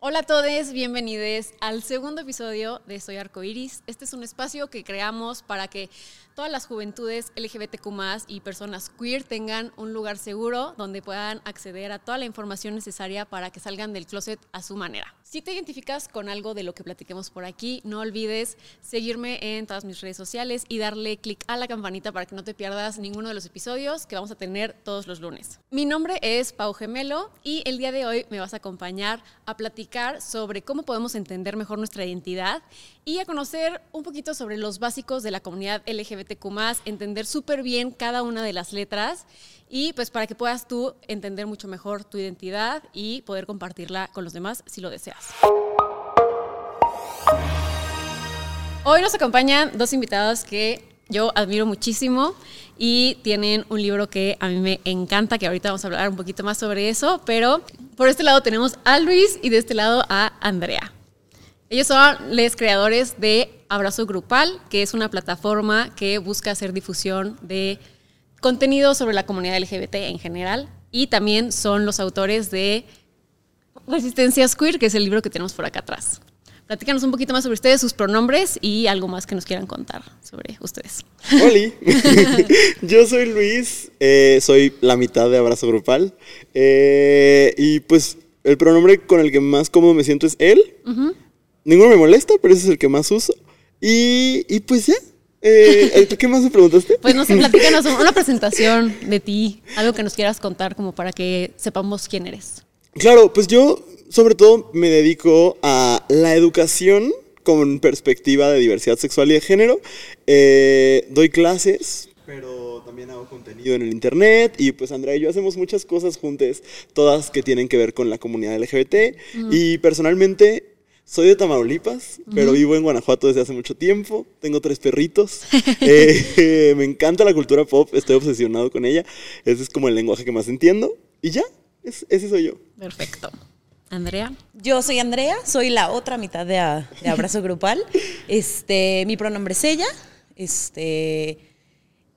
Hola a todos, bienvenidos al segundo episodio de Soy Arcoiris. Este es un espacio que creamos para que todas las juventudes LGBTQ y personas queer tengan un lugar seguro donde puedan acceder a toda la información necesaria para que salgan del closet a su manera. Si te identificas con algo de lo que platiquemos por aquí, no olvides seguirme en todas mis redes sociales y darle clic a la campanita para que no te pierdas ninguno de los episodios que vamos a tener todos los lunes. Mi nombre es Pau Gemelo y el día de hoy me vas a acompañar a platicar sobre cómo podemos entender mejor nuestra identidad y a conocer un poquito sobre los básicos de la comunidad LGBTQ, entender súper bien cada una de las letras y pues para que puedas tú entender mucho mejor tu identidad y poder compartirla con los demás si lo deseas. Hoy nos acompañan dos invitados que yo admiro muchísimo y tienen un libro que a mí me encanta, que ahorita vamos a hablar un poquito más sobre eso, pero por este lado tenemos a Luis y de este lado a Andrea. Ellos son los creadores de Abrazo Grupal, que es una plataforma que busca hacer difusión de contenido sobre la comunidad LGBT en general y también son los autores de Resistencias Queer, que es el libro que tenemos por acá atrás. Platícanos un poquito más sobre ustedes, sus pronombres y algo más que nos quieran contar sobre ustedes. Hola, yo soy Luis, eh, soy la mitad de Abrazo Grupal eh, y pues el pronombre con el que más cómodo me siento es él. Ninguno me molesta, pero ese es el que más uso. Y, y pues ya, eh, ¿Qué más me preguntaste? Pues no sé, platícanos una presentación de ti, algo que nos quieras contar como para que sepamos quién eres. Claro, pues yo sobre todo me dedico a la educación con perspectiva de diversidad sexual y de género. Eh, doy clases, pero también hago contenido en el internet y pues Andrea y yo hacemos muchas cosas juntas, todas que tienen que ver con la comunidad LGBT. Y personalmente soy de Tamaulipas, pero vivo en Guanajuato desde hace mucho tiempo. Tengo tres perritos. Eh, me encanta la cultura pop, estoy obsesionado con ella. Ese es como el lenguaje que más entiendo. Y ya, ese soy yo. Perfecto. Andrea. Yo soy Andrea, soy la otra mitad de, Abrazo Grupal. Este, mi pronombre es ella. Este,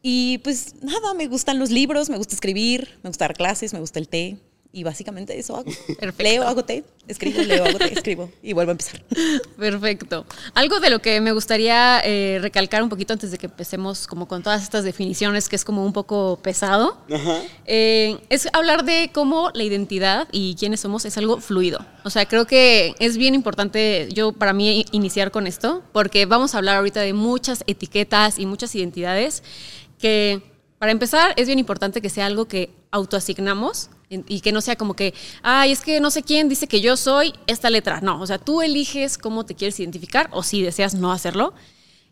y pues nada, me gustan los libros, me gusta escribir, me gusta dar clases, me gusta el té. Y básicamente eso hago. Leo, hago té, escribo, leo, hago té, escribo y vuelvo a empezar. Perfecto. Algo de lo que me gustaría eh, recalcar un poquito antes de que empecemos como con todas estas definiciones, que es como un poco pesado, eh, es hablar de cómo la identidad y quiénes somos es algo fluido. O sea, creo que es bien importante yo para mí iniciar con esto, porque vamos a hablar ahorita de muchas etiquetas y muchas identidades que, para empezar, es bien importante que sea algo que autoasignamos y que no sea como que, ay, es que no sé quién dice que yo soy esta letra. No, o sea, tú eliges cómo te quieres identificar o si deseas no hacerlo.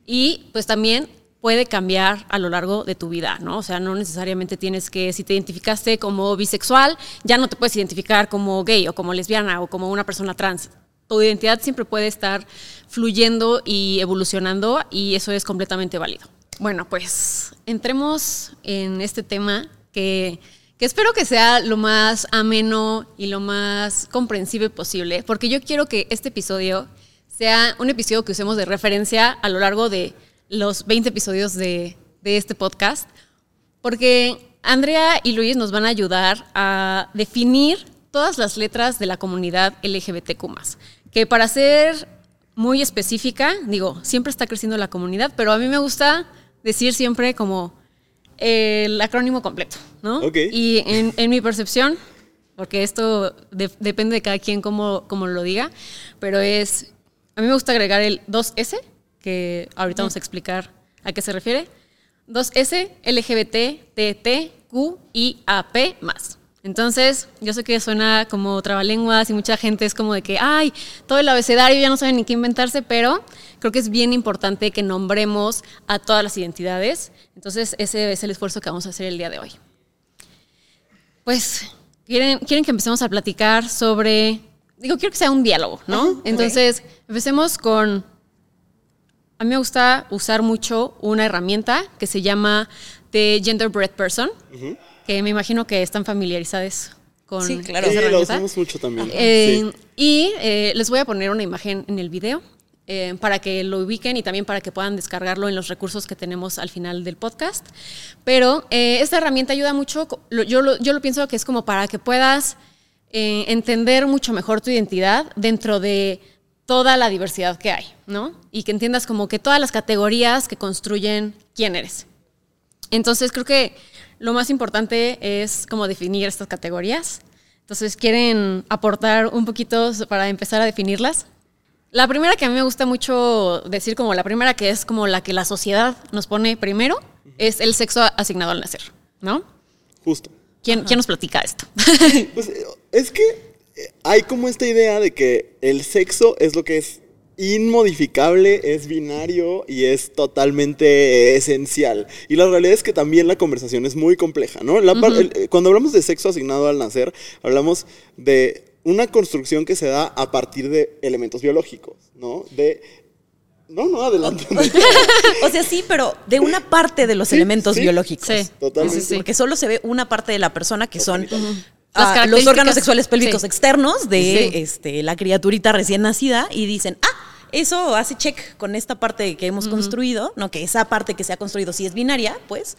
Y pues también puede cambiar a lo largo de tu vida, ¿no? O sea, no necesariamente tienes que, si te identificaste como bisexual, ya no te puedes identificar como gay o como lesbiana o como una persona trans. Tu identidad siempre puede estar fluyendo y evolucionando y eso es completamente válido. Bueno, pues entremos en este tema que que espero que sea lo más ameno y lo más comprensible posible, porque yo quiero que este episodio sea un episodio que usemos de referencia a lo largo de los 20 episodios de, este podcast, porque Andrea y Luis nos van a ayudar a definir todas las letras de la comunidad LGBTQ, que para ser muy específica, digo, siempre está creciendo la comunidad, pero a mí me gusta decir siempre como el acrónimo completo, ¿no? Y en, mi percepción, porque esto depende de cada quien cómo, lo diga, pero es, a mí me gusta agregar el 2S, que ahorita vamos a explicar a qué se refiere. 2S, LGBT, TT, Q y AP más. Entonces, yo sé que suena como trabalenguas y mucha gente es como de que, ay, todo el abecedario ya no saben ni qué inventarse, pero creo que es bien importante que nombremos a todas las identidades. Entonces, ese es el esfuerzo que vamos a hacer el día de hoy. Pues, ¿quieren, quieren que empecemos a platicar sobre, digo, quiero que sea un diálogo, ¿no? Entonces, empecemos con, a mí me gusta usar mucho una herramienta que se llama The Gender Bread Person que me imagino que están familiarizadas con sí, claro. Sí, lo usamos mucho también. Eh, y eh, les voy a poner una imagen en el video eh, para que lo ubiquen y también para que puedan descargarlo en los recursos que tenemos al final del podcast. Pero esta herramienta ayuda mucho, yo lo, yo lo pienso que es como para que puedas eh, entender mucho mejor tu identidad dentro de toda la diversidad que hay, ¿no? Y que entiendas como que todas las categorías que construyen quién eres. Entonces creo que lo más importante es como definir estas categorías. Entonces, ¿quieren aportar un poquito para empezar a definirlas? La primera que a mí me gusta mucho decir como la primera que es como la que la sociedad nos pone primero es el sexo asignado al nacer, ¿no? Justo. ¿Quién, ¿quién nos platica esto? Pues eh, es que eh, hay como esta idea de que el sexo es lo que es inmodificable, es binario y es totalmente esencial. Y la realidad es que también la conversación es muy compleja, ¿no? La par- el- eh, cuando hablamos de sexo asignado al nacer, hablamos de una construcción que se da a partir de elementos biológicos, ¿no? De... No, no, adelante. O sea, sí, pero de una parte de los Sí, elementos sí. biológicos. Sí. Totalmente. Sí, sí, sí. Porque solo se ve una parte de la persona que son Las los órganos sexuales pélvicos sí. externos de Sí. este, la criaturita recién nacida y dicen, ah, eso hace check con esta parte que hemos construido, no que esa parte que se ha construido sí es binaria, pues,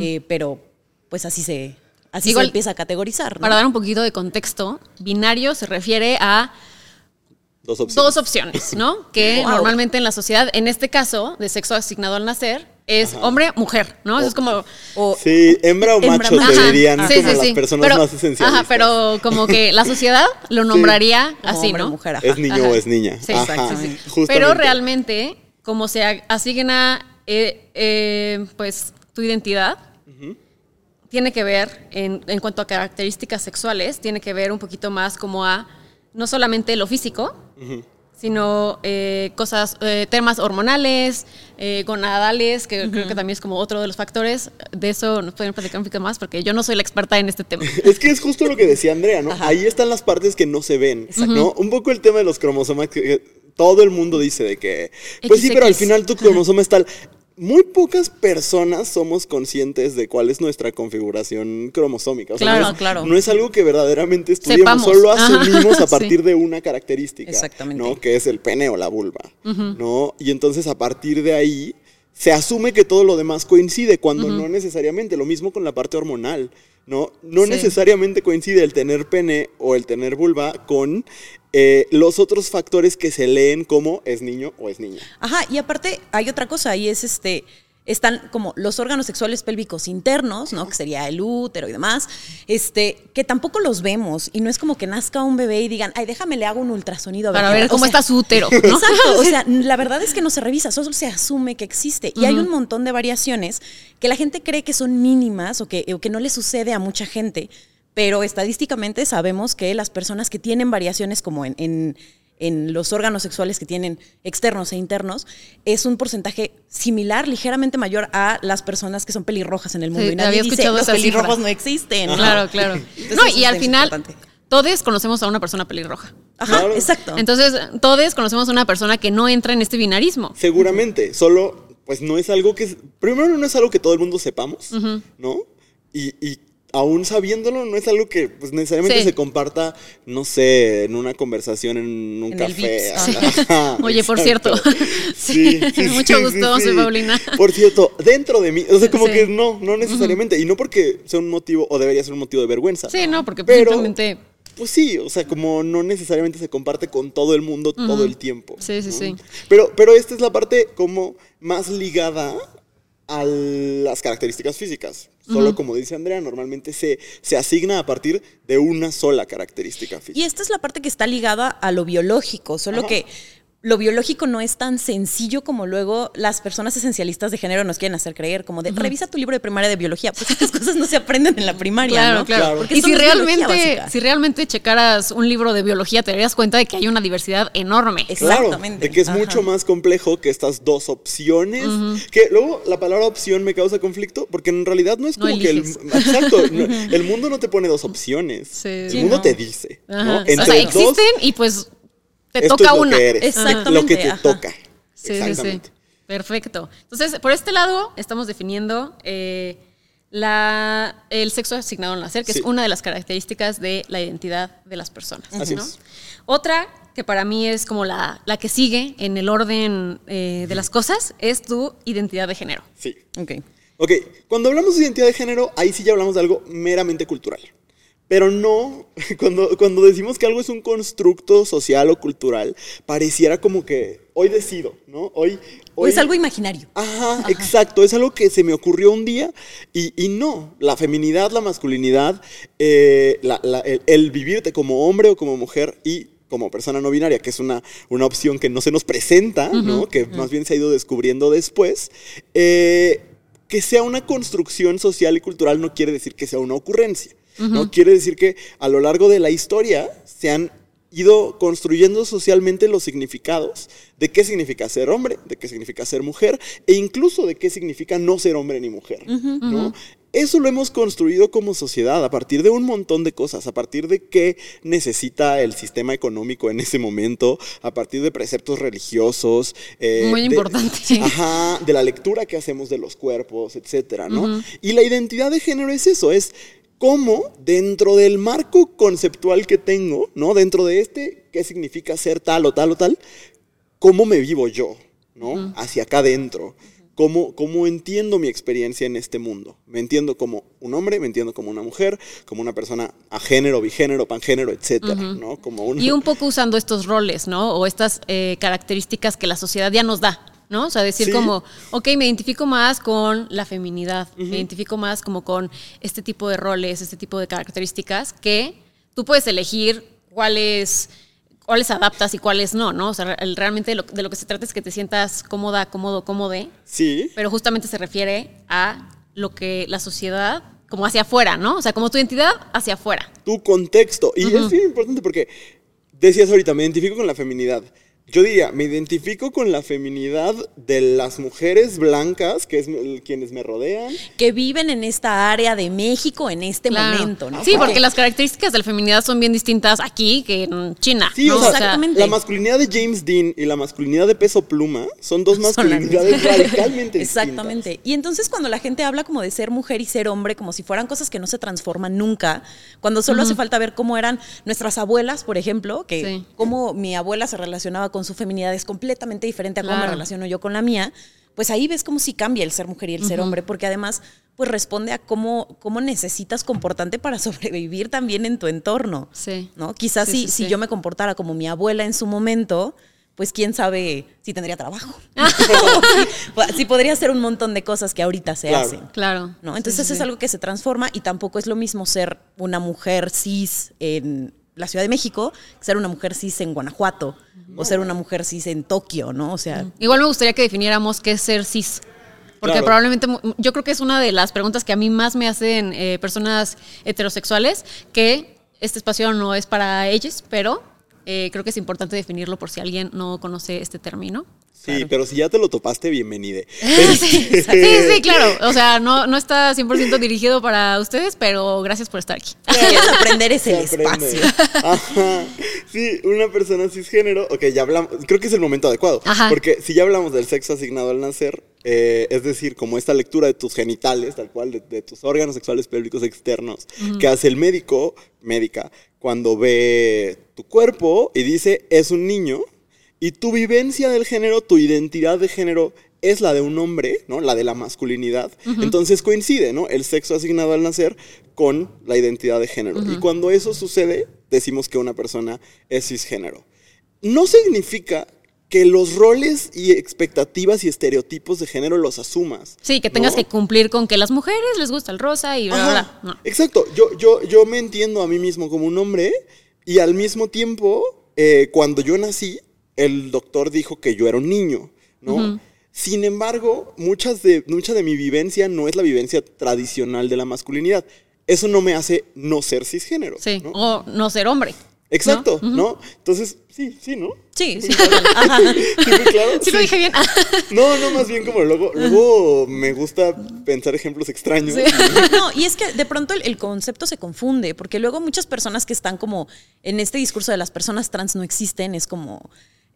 eh, pero pues así se, así Igual, se empieza a categorizar. ¿no? Para dar un poquito de contexto, binario se refiere a Dos opciones. dos opciones, ¿no? Que Wow. normalmente en la sociedad, en este caso, de sexo asignado al nacer, es hombre-mujer, ¿no? Eso es como... O- Sí, hembra o Hembra, macho te dirían sí, como sí, las sí. personas Pero- más esenciales. Ajá, pero como que la sociedad lo nombraría así, hombre ¿no? mujer, ajá. Es niño Ajá. o es niña. Sí, justamente. Pero realmente, como se asigna eh, eh, pues tu identidad, tiene que ver, en, en cuanto a características sexuales, tiene que ver un poquito más como a no solamente lo físico, sino eh, cosas, eh, temas hormonales, eh, gonadales, que creo que también es como otro de los factores. De eso nos pueden platicar un poquito más, porque yo no soy la experta en este tema. Es que es justo lo que decía Andrea, ¿no? Ahí están las partes que no se ven, ¿no? Un poco el tema de los cromosomas que que todo el mundo dice de que, pues sí, pero al final tu cromosoma es tal. Muy pocas personas somos conscientes de cuál es nuestra configuración cromosómica. O sea, Claro, no es, claro. No es algo que verdaderamente estudiamos, Sepamos. solo Ajá, asumimos a sí. partir de una característica. Exactamente. ¿no? Que es el pene o la vulva, ¿no? Y entonces a partir de ahí se asume que todo lo demás coincide, cuando no necesariamente. Lo mismo con la parte hormonal, ¿no? No Sí. necesariamente coincide el tener pene o el tener vulva con eh, los otros factores que se leen como es niño o es niña. Ajá, y aparte hay otra cosa, y es este, están como los órganos sexuales pélvicos internos, ¿no? Que sería el útero y demás, este, que tampoco los vemos, y no es como que nazca un bebé y digan, ay, déjame le hago un ultrasonido a Para qué ver onda". cómo O sea, está su útero. ¿no? Exacto, o sea, la verdad es que no se revisa, solo se asume que existe. Y hay un montón de variaciones que la gente cree que son mínimas o que, o que no le sucede a mucha gente, pero estadísticamente sabemos que las personas que tienen variaciones como en, en- en los órganos sexuales que tienen externos e internos, es un porcentaje similar, ligeramente mayor a las personas que son pelirrojas en el mundo. Sí, y nadie había dice, escuchado los pelirrojos cifra". no existen. ¿no? Claro, claro. Entonces, no, y al final, importante. todos conocemos a una persona pelirroja. Ajá, Claro. exacto. Entonces, todos conocemos a una persona que no entra en este binarismo. Seguramente, solo, pues no es algo que, primero no es algo que todo el mundo sepamos, ¿no? Y, y aún sabiéndolo, no es algo que pues, necesariamente Sí. se comparta, no sé, en una conversación en un En el café. Oye, por cierto. Sí, sí, Mucho gusto, soy. Paulina. Por cierto, dentro de mí, o sea, como que no, no necesariamente, y no porque sea un motivo, o debería ser un motivo de vergüenza. Sí, no, porque pues, Pero- simplemente. Pues sí, o sea, como no necesariamente se comparte con todo el mundo todo el tiempo. Sí, sí, ¿no? sí. Pero, pero esta es la parte como más ligada a las características físicas. Solo como dice Andrea, normalmente se, se asigna a partir de una sola característica física. Y esta es la parte que está ligada a lo biológico, solo Ajá. que lo biológico no es tan sencillo como luego las personas esencialistas de género nos quieren hacer creer, como de revisa tu libro de primaria de biología, pues estas cosas no se aprenden en la primaria, Claro, ¿no? claro. Porque Y si realmente, si realmente checaras un libro de biología, te darías cuenta de que hay una diversidad enorme. Es- Claro, Exactamente. de que es Ajá. mucho más complejo que estas dos opciones. Que luego la palabra opción me causa conflicto porque en realidad no es No como que el. Exacto. no, el mundo no te pone dos opciones. Sí. el Sí, mundo no. te dice. Ajá. ¿no? o sea, Entre dos, existen y pues te esto toca es lo una. que eres. Exactamente, Lo que te ajá. toca. Sí, sí, sí. Perfecto. Entonces, por este lado, estamos definiendo eh, la, el sexo asignado al nacer, que Sí. es una de las características de la identidad de las personas. Así ¿no? es. Otra, que para mí es como la, la que sigue en el orden eh, de las cosas, es tu identidad de género. Sí. Ok. Ok, cuando hablamos de identidad de género, ahí sí ya hablamos de algo meramente cultural. Pero no, cuando, cuando decimos que algo es un constructo social o cultural, pareciera como que hoy decido, ¿no? Hoy, o es algo imaginario. Ajá, exacto, es algo que se me ocurrió un día y, y no, la feminidad, la masculinidad, eh, la- la- el, el vivirte como hombre o como mujer y como persona no binaria, que es una, una opción que no se nos presenta, ¿no? Que más bien se ha ido descubriendo después. eh, que sea una construcción social y cultural no quiere decir que sea una ocurrencia. No quiere decir que a lo largo de la historia se han ido construyendo socialmente los significados de qué significa ser hombre, de qué significa ser mujer e incluso de qué significa no ser hombre ni mujer. ¿no? Eso lo hemos construido como sociedad a partir de un montón de cosas, a partir de qué necesita el sistema económico en ese momento, a partir de preceptos religiosos. eh, Muy de- importante, sí. Ajá, de la lectura que hacemos de los cuerpos, etcétera, ¿no? Y la identidad de género es eso, es cómo dentro del marco conceptual que tengo, ¿no? Dentro de este, ¿qué significa ser tal o tal o tal? ¿Cómo me vivo yo, ¿no? Hacia acá adentro. ¿Cómo, ¿Cómo entiendo mi experiencia en este mundo? Me entiendo como un hombre, me entiendo como una mujer, como una persona a género, bigénero, pangénero, etcétera, ¿no? Como un... Y un poco usando estos roles, ¿no? O estas eh, características que la sociedad ya nos da, ¿no? O sea, decir Sí. como, ok, me identifico más con la feminidad, me identifico más como con este tipo de roles, este tipo de características que tú puedes elegir cuáles cuáles adaptas y cuáles no, ¿no? O sea, el- realmente lo- de lo que se trata es que te sientas cómoda, cómodo, cómode, Sí. pero justamente se refiere a lo que la sociedad, como hacia afuera, ¿no? O sea, como tu identidad hacia afuera. tu contexto. Y es bien importante porque decías ahorita, me identifico con la feminidad. Yo diría, me identifico con la feminidad de las mujeres blancas, que es quienes me rodean. Que viven en esta área de México en este Claro. momento, ¿no? Sí, porque Porque- las características de la feminidad son bien distintas aquí que en China. Sí, ¿no? o sea, Exactamente. la masculinidad de James Dean y la masculinidad de Peso Pluma son dos masculinidades radicalmente distintas. Exactamente. Y entonces cuando la gente habla como de ser mujer y ser hombre, como si fueran cosas que no se transforman nunca, cuando solo hace falta ver cómo eran nuestras abuelas, por ejemplo, que Sí. cómo mi abuela se relacionaba con su feminidad es completamente diferente a cómo me relaciono yo con la mía, pues ahí ves cómo sí cambia el ser mujer y el ser hombre, porque además pues responde a cómo, cómo necesitas comportarte para sobrevivir también en tu entorno. Sí. ¿no? Quizás Sí, si, sí, si sí. yo me comportara como mi abuela en su momento, pues quién sabe si tendría trabajo. sí, sí podría hacer un montón de cosas que ahorita se Claro. hacen. Claro. ¿no? Sí, Entonces sí, es sí. algo que se transforma y tampoco es lo mismo ser una mujer cis en la Ciudad de México que ser una mujer cis en Guanajuato o ser una mujer cis en Tokio, ¿no? O sea, Igual me gustaría que definiéramos qué es ser cis. Porque Claro. probablemente, yo creo que es una de las preguntas que a mí más me hacen eh, personas heterosexuales, que este espacio no es para ellos, pero eh, creo que es importante definirlo por si alguien no conoce este término. Sí, pero si ya te lo topaste, bienvenide. sí, sí, sí, claro. O sea, no, no está 100% dirigido para ustedes, pero gracias por estar aquí. quieres aprender es el espacio. Ajá. Sí, una persona cisgénero, ok, ya hablamos, creo que es el momento adecuado. Ajá. Porque si ya hablamos del sexo asignado al nacer, eh, es decir, como esta lectura de tus genitales, tal cual, de, de tus órganos sexuales pélvicos externos, que hace el médico, médica, cuando ve tu cuerpo y dice, es un niño, y tu vivencia del género, tu identidad de género es la de un hombre, ¿no? La de la masculinidad. Entonces coincide, ¿no? El sexo asignado al nacer con la identidad de género. Y cuando eso sucede, decimos que una persona es cisgénero. No significa que los roles y expectativas y estereotipos de género los asumas. Sí, que tengas ¿no? que cumplir con que las mujeres les gusta el rosa y bla, bla, Ajá, bla. No. Exacto, yo, yo, yo me entiendo a mí mismo como un hombre y al mismo tiempo, eh, cuando yo nací, el doctor dijo que yo era un niño, ¿no? Sin embargo, muchas de, mucha de mi vivencia no es la vivencia tradicional de la masculinidad. Eso no me hace no ser cisgénero. Sí, ¿no? o no ser hombre. Exacto, ¿no? Entonces, sí, sí, ¿no? Sí, sí. Ajá. Sí, claro. Sí, lo dije bien. No, no, más bien como luego, luego me gusta pensar ejemplos extraños. No, y es que de pronto el, el concepto se confunde, porque luego muchas personas que están como en este discurso de las personas trans no existen, es como,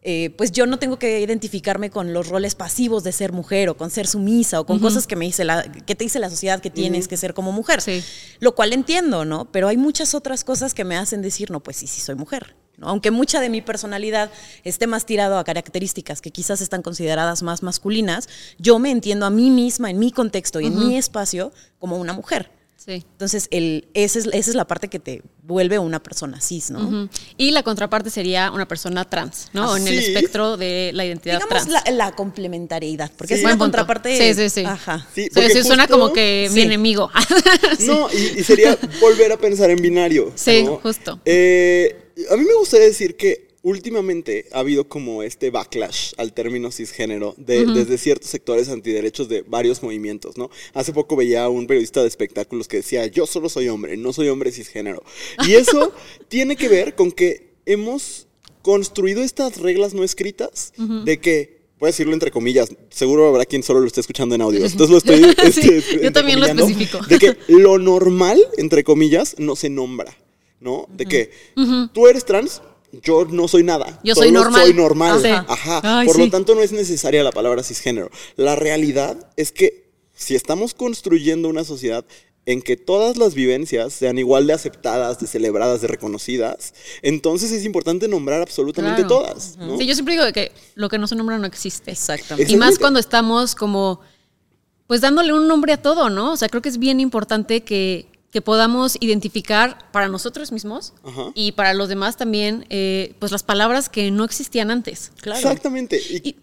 eh, pues yo no tengo que identificarme con los roles pasivos de ser mujer o con ser sumisa o con cosas que me dice la, que te dice la sociedad que tienes que ser como mujer. Sí. Lo cual entiendo, ¿no? Pero hay muchas otras cosas que me hacen decir, no, pues sí, sí soy mujer. ¿no? Aunque mucha de mi personalidad esté más tirado a características que quizás están consideradas más masculinas, yo me entiendo a mí misma, en mi contexto y en mi espacio, como una mujer. Sí. Entonces, el, esa, es, esa es la parte que te vuelve una persona cis, ¿no? Y la contraparte sería una persona trans, ¿no? Ah, en el espectro de la identidad Digamos trans. la, la complementariedad, porque Sí. es una Buen punto. contraparte. Sí, sí, sí. Ajá. Sí, Sí, porque sí, suena justo- como que mi sí. enemigo. No, y, y sería volver a pensar en binario. Sí, ¿no? justo. Eh, a mí me gustaría decir que últimamente ha habido como este backlash al término cisgénero de- desde ciertos sectores antiderechos de varios movimientos, ¿no? Hace poco veía a un periodista de espectáculos que decía, yo solo soy hombre, no soy hombre cisgénero. Y eso tiene que ver con que hemos construido estas reglas no escritas de que Voy a decirlo entre comillas, seguro habrá quien solo lo esté escuchando en audio. Entonces lo estoy. Sí, este, yo también lo especifico. De que lo normal, entre comillas, no se nombra, ¿no? De que tú eres trans, yo no soy nada. Yo soy normal. soy normal. Ajá. Ajá. Ay, Por sí. lo tanto, no es necesaria la palabra cisgénero. La realidad es que si estamos construyendo una sociedad en que todas las vivencias sean igual de aceptadas, de celebradas, de reconocidas, entonces es importante nombrar absolutamente Claro. todas. ¿no? Sí, yo siempre digo que lo que no se nombra no existe. Exactamente. Y más cuando estamos como, pues dándole un nombre a todo, ¿no? O sea, creo que es bien importante que, que podamos identificar para nosotros mismos Ajá. y para los demás también, eh, pues las palabras que no existían antes. Claro. Exactamente. Y, Y,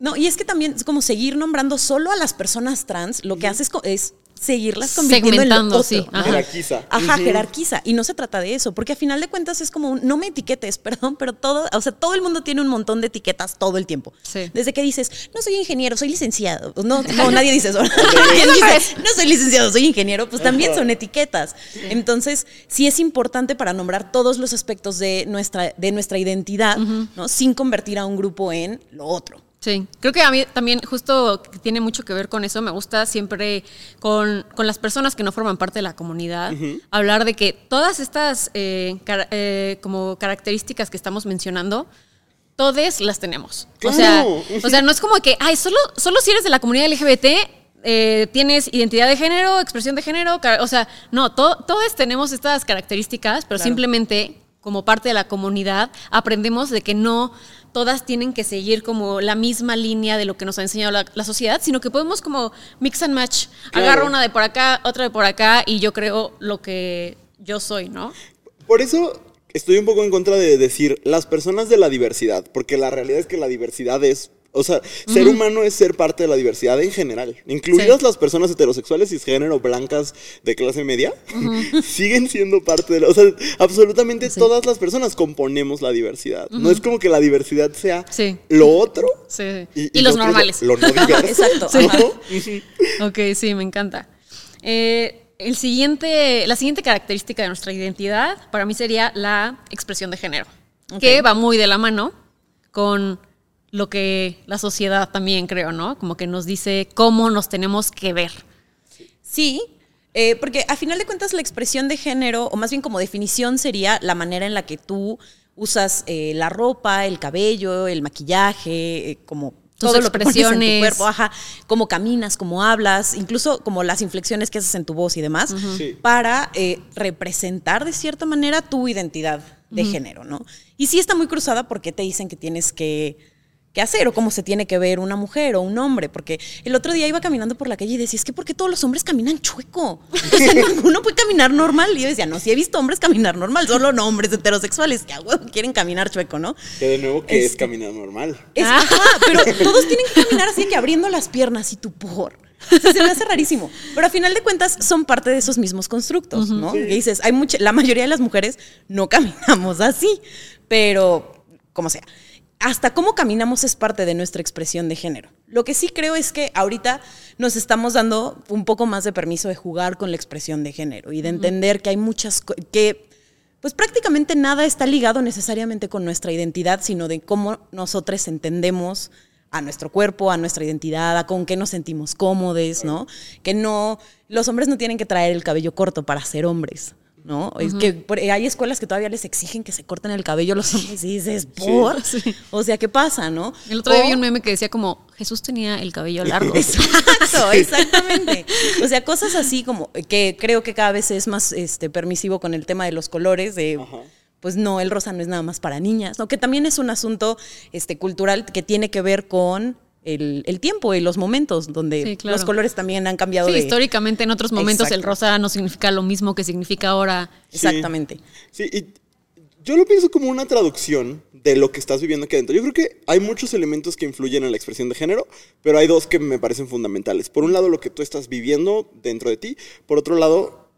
no, y es que también es como seguir nombrando solo a las personas trans, lo que hace es, co- es seguirlas convirtiendo en lo sí, ¿no? ajá. Jerarquiza. Ajá, jerarquiza. Y no se trata de eso, porque a final de cuentas es como, un, no me etiquetes, perdón, pero todo, o sea, todo el mundo tiene un montón de etiquetas todo el tiempo. Sí. Desde que dices, no soy ingeniero, soy licenciado. No, no nadie dice eso. ¿Quién dice, no soy licenciado, soy ingeniero? Pues también son etiquetas. Entonces, sí es importante para nombrar todos los aspectos de nuestra, de nuestra identidad, ¿no? Sin convertir a un grupo en lo otro. Sí, creo que a mí también justo tiene mucho que ver con eso. Me gusta siempre con, con las personas que no forman parte de la comunidad hablar de que todas estas eh, eh, como características que estamos mencionando, todas las tenemos. O, sea, o sea, no es como que, ay, solo, solo si eres de la comunidad LGBT eh, tienes identidad de género, expresión de género, o sea, no, to- todos tenemos estas características, pero Claro. simplemente como parte de la comunidad aprendemos de que no todas tienen que seguir como la misma línea de lo que nos ha enseñado la, la sociedad, sino que podemos como mix and match, Claro. agarro una de por acá, otra de por acá y yo creo lo que yo soy, ¿no? Por eso estoy un poco en contra de decir las personas de la diversidad, porque la realidad es que la diversidad es, o sea, ser humano es ser parte de la diversidad en general, incluidas Sí. las personas heterosexuales cisgénero blancas de clase media, siguen siendo parte de la, o sea, absolutamente todas las personas componemos la diversidad. No es como que la diversidad sea Sí. lo otro Sí. y, Y, los lo- normales. Lo, no diverso. Exacto, ¿no? Ok, sí, me encanta. Eh, el siguiente, la siguiente característica de nuestra identidad para mí sería la expresión de género, que va muy de la mano con lo que la sociedad también creo, ¿no? Como que nos dice cómo nos tenemos que ver. Sí, eh, porque a final de cuentas la expresión de género, o más bien como definición, sería la manera en la que tú usas eh, la ropa, el cabello, el maquillaje, eh, como Tus todo lo que pones en tu cuerpo, ajá, cómo caminas, cómo hablas, incluso como las inflexiones que haces en tu voz y demás, Sí. para eh, representar de cierta manera tu identidad de género, ¿no? Y sí está muy cruzada porque te dicen que tienes que, que hacer o cómo se tiene que ver una mujer o un hombre, porque el otro día iba caminando por la calle y decía, es que ¿por qué todos los hombres caminan chueco? O sea, ninguno puede caminar normal. Y yo decía, no, sí he visto hombres caminar normal, solo no hombres heterosexuales que a huevo quieren caminar chueco, ¿no? Que de nuevo que es Este- caminar normal. Es, Ah. ajá, pero todos tienen que caminar así que abriendo las piernas y tu por. O sea, se me hace rarísimo. Pero a final de cuentas son parte de esos mismos constructos, ¿no? Que dices, hay mucha, la mayoría de las mujeres no caminamos así, pero como sea. Hasta cómo caminamos es parte de nuestra expresión de género. Lo que sí creo es que ahorita nos estamos dando un poco más de permiso de jugar con la expresión de género y de entender que hay muchas que pues prácticamente nada está ligado necesariamente con nuestra identidad, sino de cómo nosotros entendemos a nuestro cuerpo, a nuestra identidad, a con qué nos sentimos cómodos, ¿no? Que no, los hombres no tienen que traer el cabello corto para ser hombres, ¿no? Es que por- hay escuelas que todavía les exigen que se corten el cabello a los hombres y dices, ¿por? Sí. O sea, ¿qué pasa, no? El otro día vi un meme que decía como, Jesús tenía el cabello largo. Exacto, exactamente. O sea, cosas así como que creo que cada vez es más este, permisivo con el tema de los colores, de pues no, el rosa no es nada más para niñas, ¿no? Que también es un asunto este, cultural que tiene que ver con el, el tiempo y los momentos donde Sí, claro. los colores también han cambiado Sí, de... históricamente en otros momentos el rosa no significa lo mismo que significa ahora. Exactamente. Sí, y yo lo pienso como una traducción de lo que estás viviendo aquí adentro. Yo creo que hay muchos elementos que influyen en la expresión de género, pero hay dos que me parecen fundamentales. Por un lado, lo que tú estás viviendo dentro de ti. Por otro lado,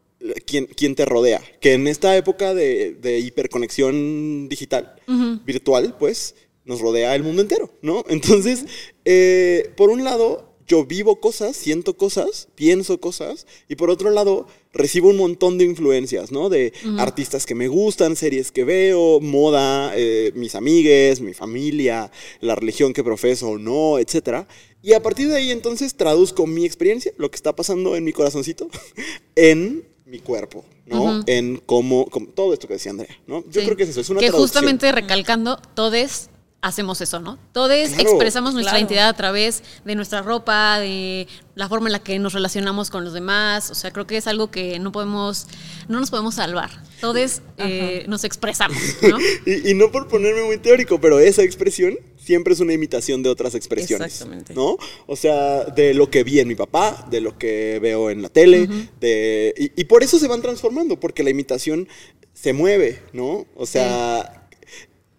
quien, quien te rodea. Que en esta época de, de hiperconexión digital, virtual, pues, nos rodea el mundo entero, ¿no? Entonces, eh, por un lado, yo vivo cosas, siento cosas, pienso cosas, y por otro lado, recibo un montón de influencias, ¿no? De artistas que me gustan, series que veo, moda, eh, mis amigues, mi familia, la religión que profeso o no, etc. Y a partir de ahí, entonces, traduzco mi experiencia, lo que está pasando en mi corazoncito, en mi cuerpo, ¿no? En cómo, cómo- todo esto que decía Andrea, ¿no? Yo Sí. creo que es eso, es una Que traducción. justamente recalcando, todos hacemos eso, ¿no? Todos Claro. expresamos nuestra Claro. identidad a través de nuestra ropa, de la forma en la que nos relacionamos con los demás. O sea, creo que es algo que no podemos, no nos podemos salvar. Todos eh, nos expresamos, ¿no? Y, y no por ponerme muy teórico, pero esa expresión siempre es una imitación de otras expresiones. Exactamente. ¿No? O sea, de lo que vi en mi papá, de lo que veo en la tele, de, y, y por eso se van transformando, porque la imitación se mueve, ¿no? O sea.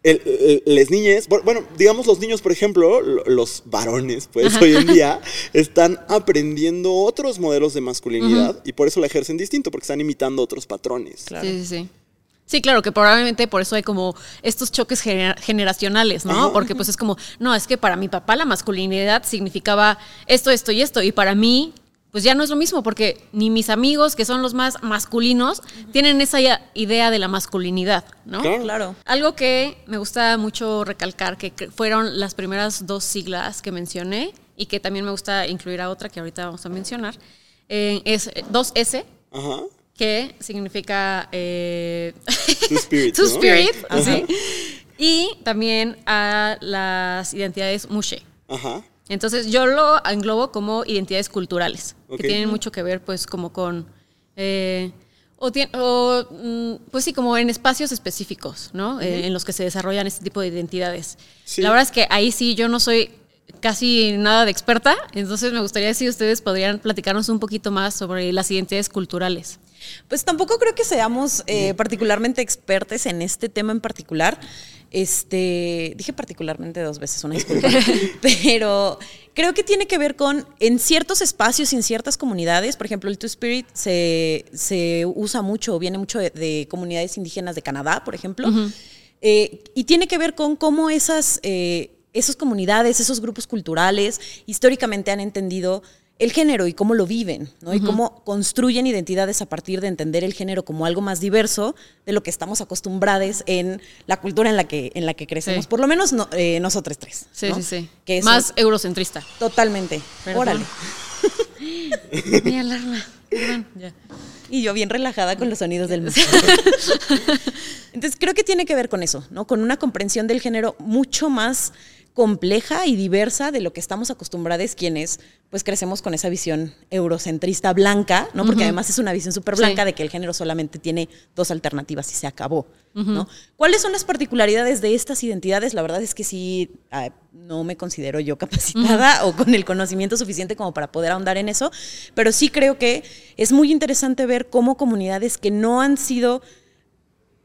El- les niñes, bu- bueno, digamos los niños, por ejemplo, lo- los varones, pues hoy en día están aprendiendo otros modelos de masculinidad y por eso la ejercen distinto, porque están imitando otros patrones. Claro. Sí, sí, sí. Sí, claro, que probablemente por eso hay como estos choques gener- generacionales, ¿no? Ajá. Porque pues es como, no, es que para mi papá la masculinidad significaba esto, esto y esto, y para mí, pues ya no es lo mismo, porque ni mis amigos, que son los más masculinos, tienen esa idea de la masculinidad, ¿no? Claro. Claro. Algo que me gusta mucho recalcar, que fueron las primeras dos siglas que mencioné, y que también me gusta incluir a otra que ahorita vamos a mencionar, eh, es 2S, Ajá. que significa eh, Two Spirit, Two ¿no? Spirit, Ajá. ¿sí? y también a las identidades mushe. Ajá. Entonces yo lo englobo como identidades culturales, que tienen mucho que ver pues como con... eh, o, mm, pues sí, como en espacios específicos, ¿no? Eh, en los que se desarrollan este tipo de identidades. Sí. La verdad es que ahí sí yo no soy casi nada de experta, entonces me gustaría si ustedes podrían platicarnos un poquito más sobre las identidades culturales. Pues tampoco creo que seamos eh, particularmente expertos en este tema en particular. Este, dije particularmente dos veces, una disculpa. Pero creo que tiene que ver con en ciertos espacios y en ciertas comunidades. Por ejemplo, el Two Spirit se, se usa mucho, viene mucho de, de comunidades indígenas de Canadá, por ejemplo. Eh, y tiene que ver con cómo esas, eh, esas comunidades, esos grupos culturales, históricamente han entendido el género y cómo lo viven, ¿no? Y cómo construyen identidades a partir de entender el género como algo más diverso de lo que estamos acostumbrados en la cultura en la que, en la que crecemos. Sí. Por lo menos no- eh, nosotros tres. Sí, ¿no? sí, sí. Que eso- Más eurocentrista. Totalmente. Perdón. Órale. Mi alarma. Perdón. Ya. Y yo bien relajada con los sonidos del mar. Entonces creo que tiene que ver con eso, ¿no? Con una comprensión del género mucho más compleja y diversa de lo que estamos acostumbrados quienes pues crecemos con esa visión eurocentrista blanca, ¿no? Porque además es una visión súper blanca Sí. de que el género solamente tiene dos alternativas y se acabó, ¿no? ¿Cuáles son las particularidades de estas identidades? La verdad es que sí, ah, no me considero yo capacitada o con el conocimiento suficiente como para poder ahondar en eso, pero sí creo que es muy interesante ver cómo comunidades que no han sido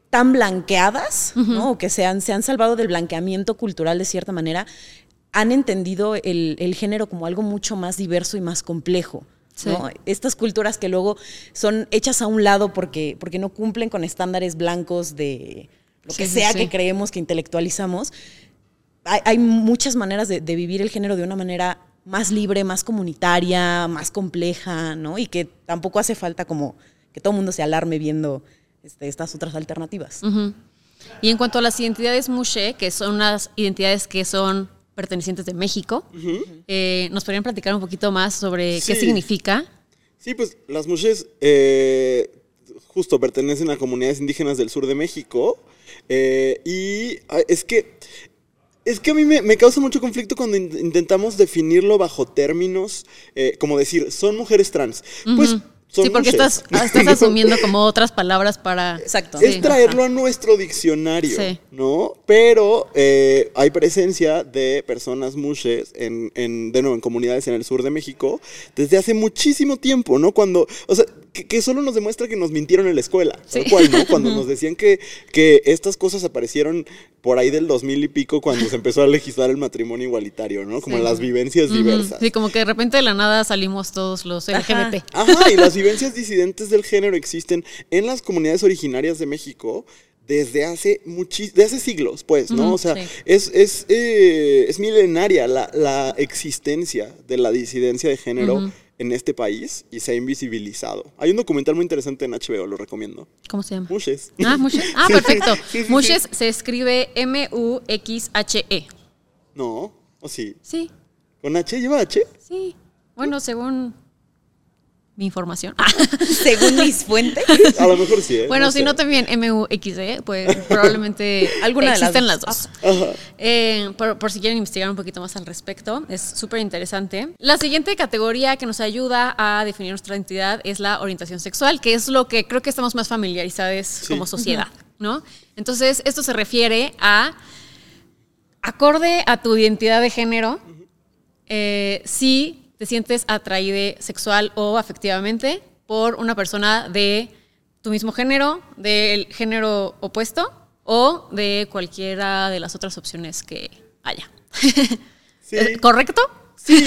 tan blanqueadas, ¿no? O que se han, se han salvado del blanqueamiento cultural de cierta manera, han entendido el, el género como algo mucho más diverso y más complejo. ¿no? Estas culturas que luego son hechas a un lado porque, porque no cumplen con estándares blancos de lo que Sí, sea sí. que creemos que intelectualizamos. Hay, hay muchas maneras de, de vivir el género de una manera más libre, más comunitaria, más compleja, ¿no? Y que tampoco hace falta como que todo el mundo se alarme viendo este, estas otras alternativas. Y en cuanto a las identidades mushe, que son unas identidades que son pertenecientes de México, eh, ¿nos podrían platicar un poquito más sobre qué significa? Sí, pues las mujeres eh, justo pertenecen a comunidades indígenas del sur de México. eh, y ah, es que. Es que a mí me, me causa mucho conflicto cuando in- intentamos definirlo bajo términos, eh, como decir, son mujeres trans. Pues son Sí, porque estás, estás asumiendo como otras palabras para... Exacto. Es Sí. traerlo a nuestro diccionario, Sí. ¿no? Pero eh, hay presencia de personas mushes en, en, de nuevo, en comunidades en el sur de México desde hace muchísimo tiempo, ¿no? Cuando, o sea, que, que solo nos demuestra que nos mintieron en la escuela, Sí. tal cual, ¿no? Cuando nos decían que, que estas cosas aparecieron por ahí del 2000 y pico cuando se empezó a legislar el matrimonio igualitario, ¿no? Como Sí. las vivencias diversas. Sí, como que de repente de la nada salimos todos los. LGBT. Ajá, y las vivencias disidentes del género existen en las comunidades originarias de México desde hace muchis de hace siglos, pues, ¿no? O sea, sí. es, es, eh, es milenaria la, la existencia de la disidencia de género. En este país y se ha invisibilizado. Hay un documental muy interesante en HBO, lo recomiendo. ¿Cómo se llama? Mushes. Ah, Mushes. Ah, perfecto. sí, sí, sí. Mushes se escribe M-U-X-H-E. No, o sí. Sí, ¿Con H lleva H? sí. Bueno, según mi información. Ah, Según mis fuentes. A lo mejor sí, ¿eh? bueno, si sé. no también M-U-X-E, pues probablemente Alguna de las existen dos. las dos. Ajá. Eh, por, por si quieren investigar un poquito más al respecto, es súper interesante. La siguiente categoría que nos ayuda a definir nuestra identidad es la orientación sexual, que es lo que creo que estamos más familiarizados como sociedad, ¿no? Entonces, esto se refiere a, acorde a tu identidad de género, eh, si te sientes atraído sexual o afectivamente por una persona de tu mismo género, del género opuesto o de cualquiera de las otras opciones que haya. Sí. Eh, ¿Correcto? Sí,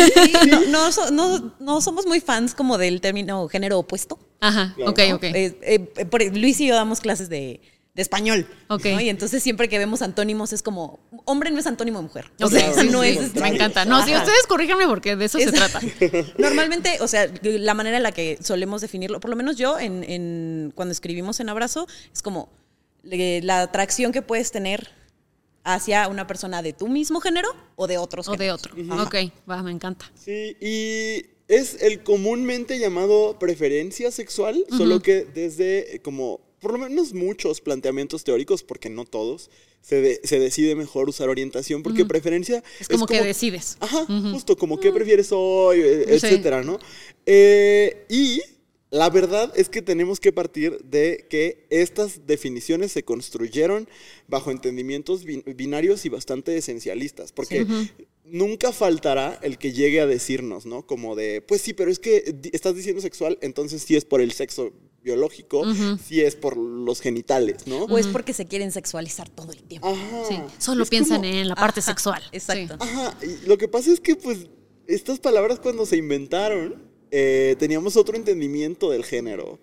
no, no so- no- no somos muy fans como del término género opuesto. Ajá, ok, ok. Eh, eh, por- Luis y yo damos clases de, de español. Ok. ¿no? Y entonces siempre que vemos antónimos es como, hombre no es antónimo de mujer. O sea, no sí, es... sí, este, me encanta. No, si Ajá. ustedes corríjanme porque de eso se trata. Normalmente, o sea, la manera en la que solemos definirlo, por lo menos yo, en, en- cuando escribimos en Abrazo, es como eh, la atracción que puedes tener hacia una persona de tu mismo género o de otros O de otro. Ok, va, me encanta. Sí, y es el comúnmente llamado preferencia sexual, solo que desde eh, como, por lo menos muchos planteamientos teóricos, porque no todos, se, de- se decide mejor usar orientación, porque preferencia Es como que decides. Ajá, justo como qué prefieres hoy, Sí. etcétera, ¿no? Eh, y la verdad es que tenemos que partir de que estas definiciones se construyeron bajo entendimientos bin- binarios y bastante esencialistas, porque nunca faltará el que llegue a decirnos, ¿no? Como de, pues sí, pero es que estás diciendo sexual, entonces sí es por el sexo biológico, sí es por los genitales, ¿no? O es porque se quieren sexualizar todo el tiempo. Ajá. Sí, solo Es piensan como- en la parte Ajá, sexual. exacto. Sí. Ajá, y lo que pasa es que pues estas palabras cuando se inventaron eh, teníamos otro entendimiento del género,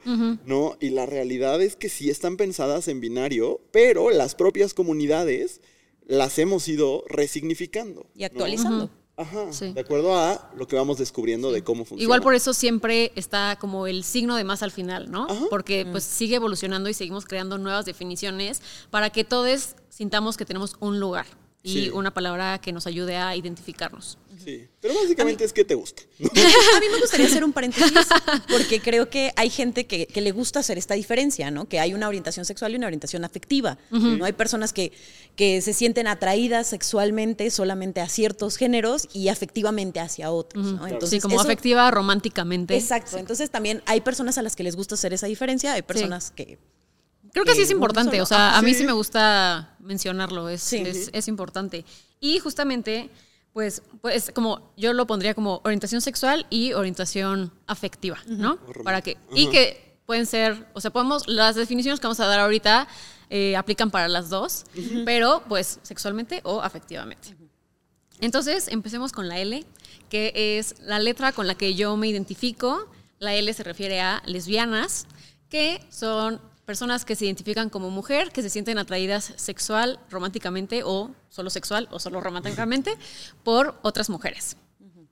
¿no? Y la realidad es que sí están pensadas en binario, pero las propias comunidades las hemos ido resignificando. Y actualizando. Ajá, Sí. de acuerdo a lo que vamos descubriendo de cómo funciona. Igual por eso siempre está como el signo de más al final, ¿no? Ajá. Porque pues sigue evolucionando y seguimos creando nuevas definiciones para que todos sintamos que tenemos un lugar y Sí. una palabra que nos ayude a identificarnos. Sí, pero básicamente es que te gusta. A mí me gustaría hacer un paréntesis porque creo que hay gente que, que le gusta hacer esta diferencia, ¿no? Que hay una orientación sexual y una orientación afectiva. ¿no? Hay personas que, que se sienten atraídas sexualmente solamente a ciertos géneros y afectivamente hacia otros. ¿no? Entonces, sí, como eso- afectiva románticamente. Exacto. Entonces también hay personas a las que les gusta hacer esa diferencia, hay personas que Creo que sí es uno importante, o sea, a mí Sí. sí me gusta mencionarlo, es, Sí. es, es importante. Y justamente, pues, pues, como yo lo pondría como orientación sexual y orientación afectiva, ¿no? Para que, y que pueden ser, o sea, podemos, las definiciones que vamos a dar ahorita eh, aplican para las dos, pero pues sexualmente o afectivamente. Entonces, empecemos con la L, que es la letra con la que yo me identifico. La L se refiere a lesbianas, que son personas que se identifican como mujer, que se sienten atraídas sexual, románticamente o solo sexual o solo románticamente por otras mujeres.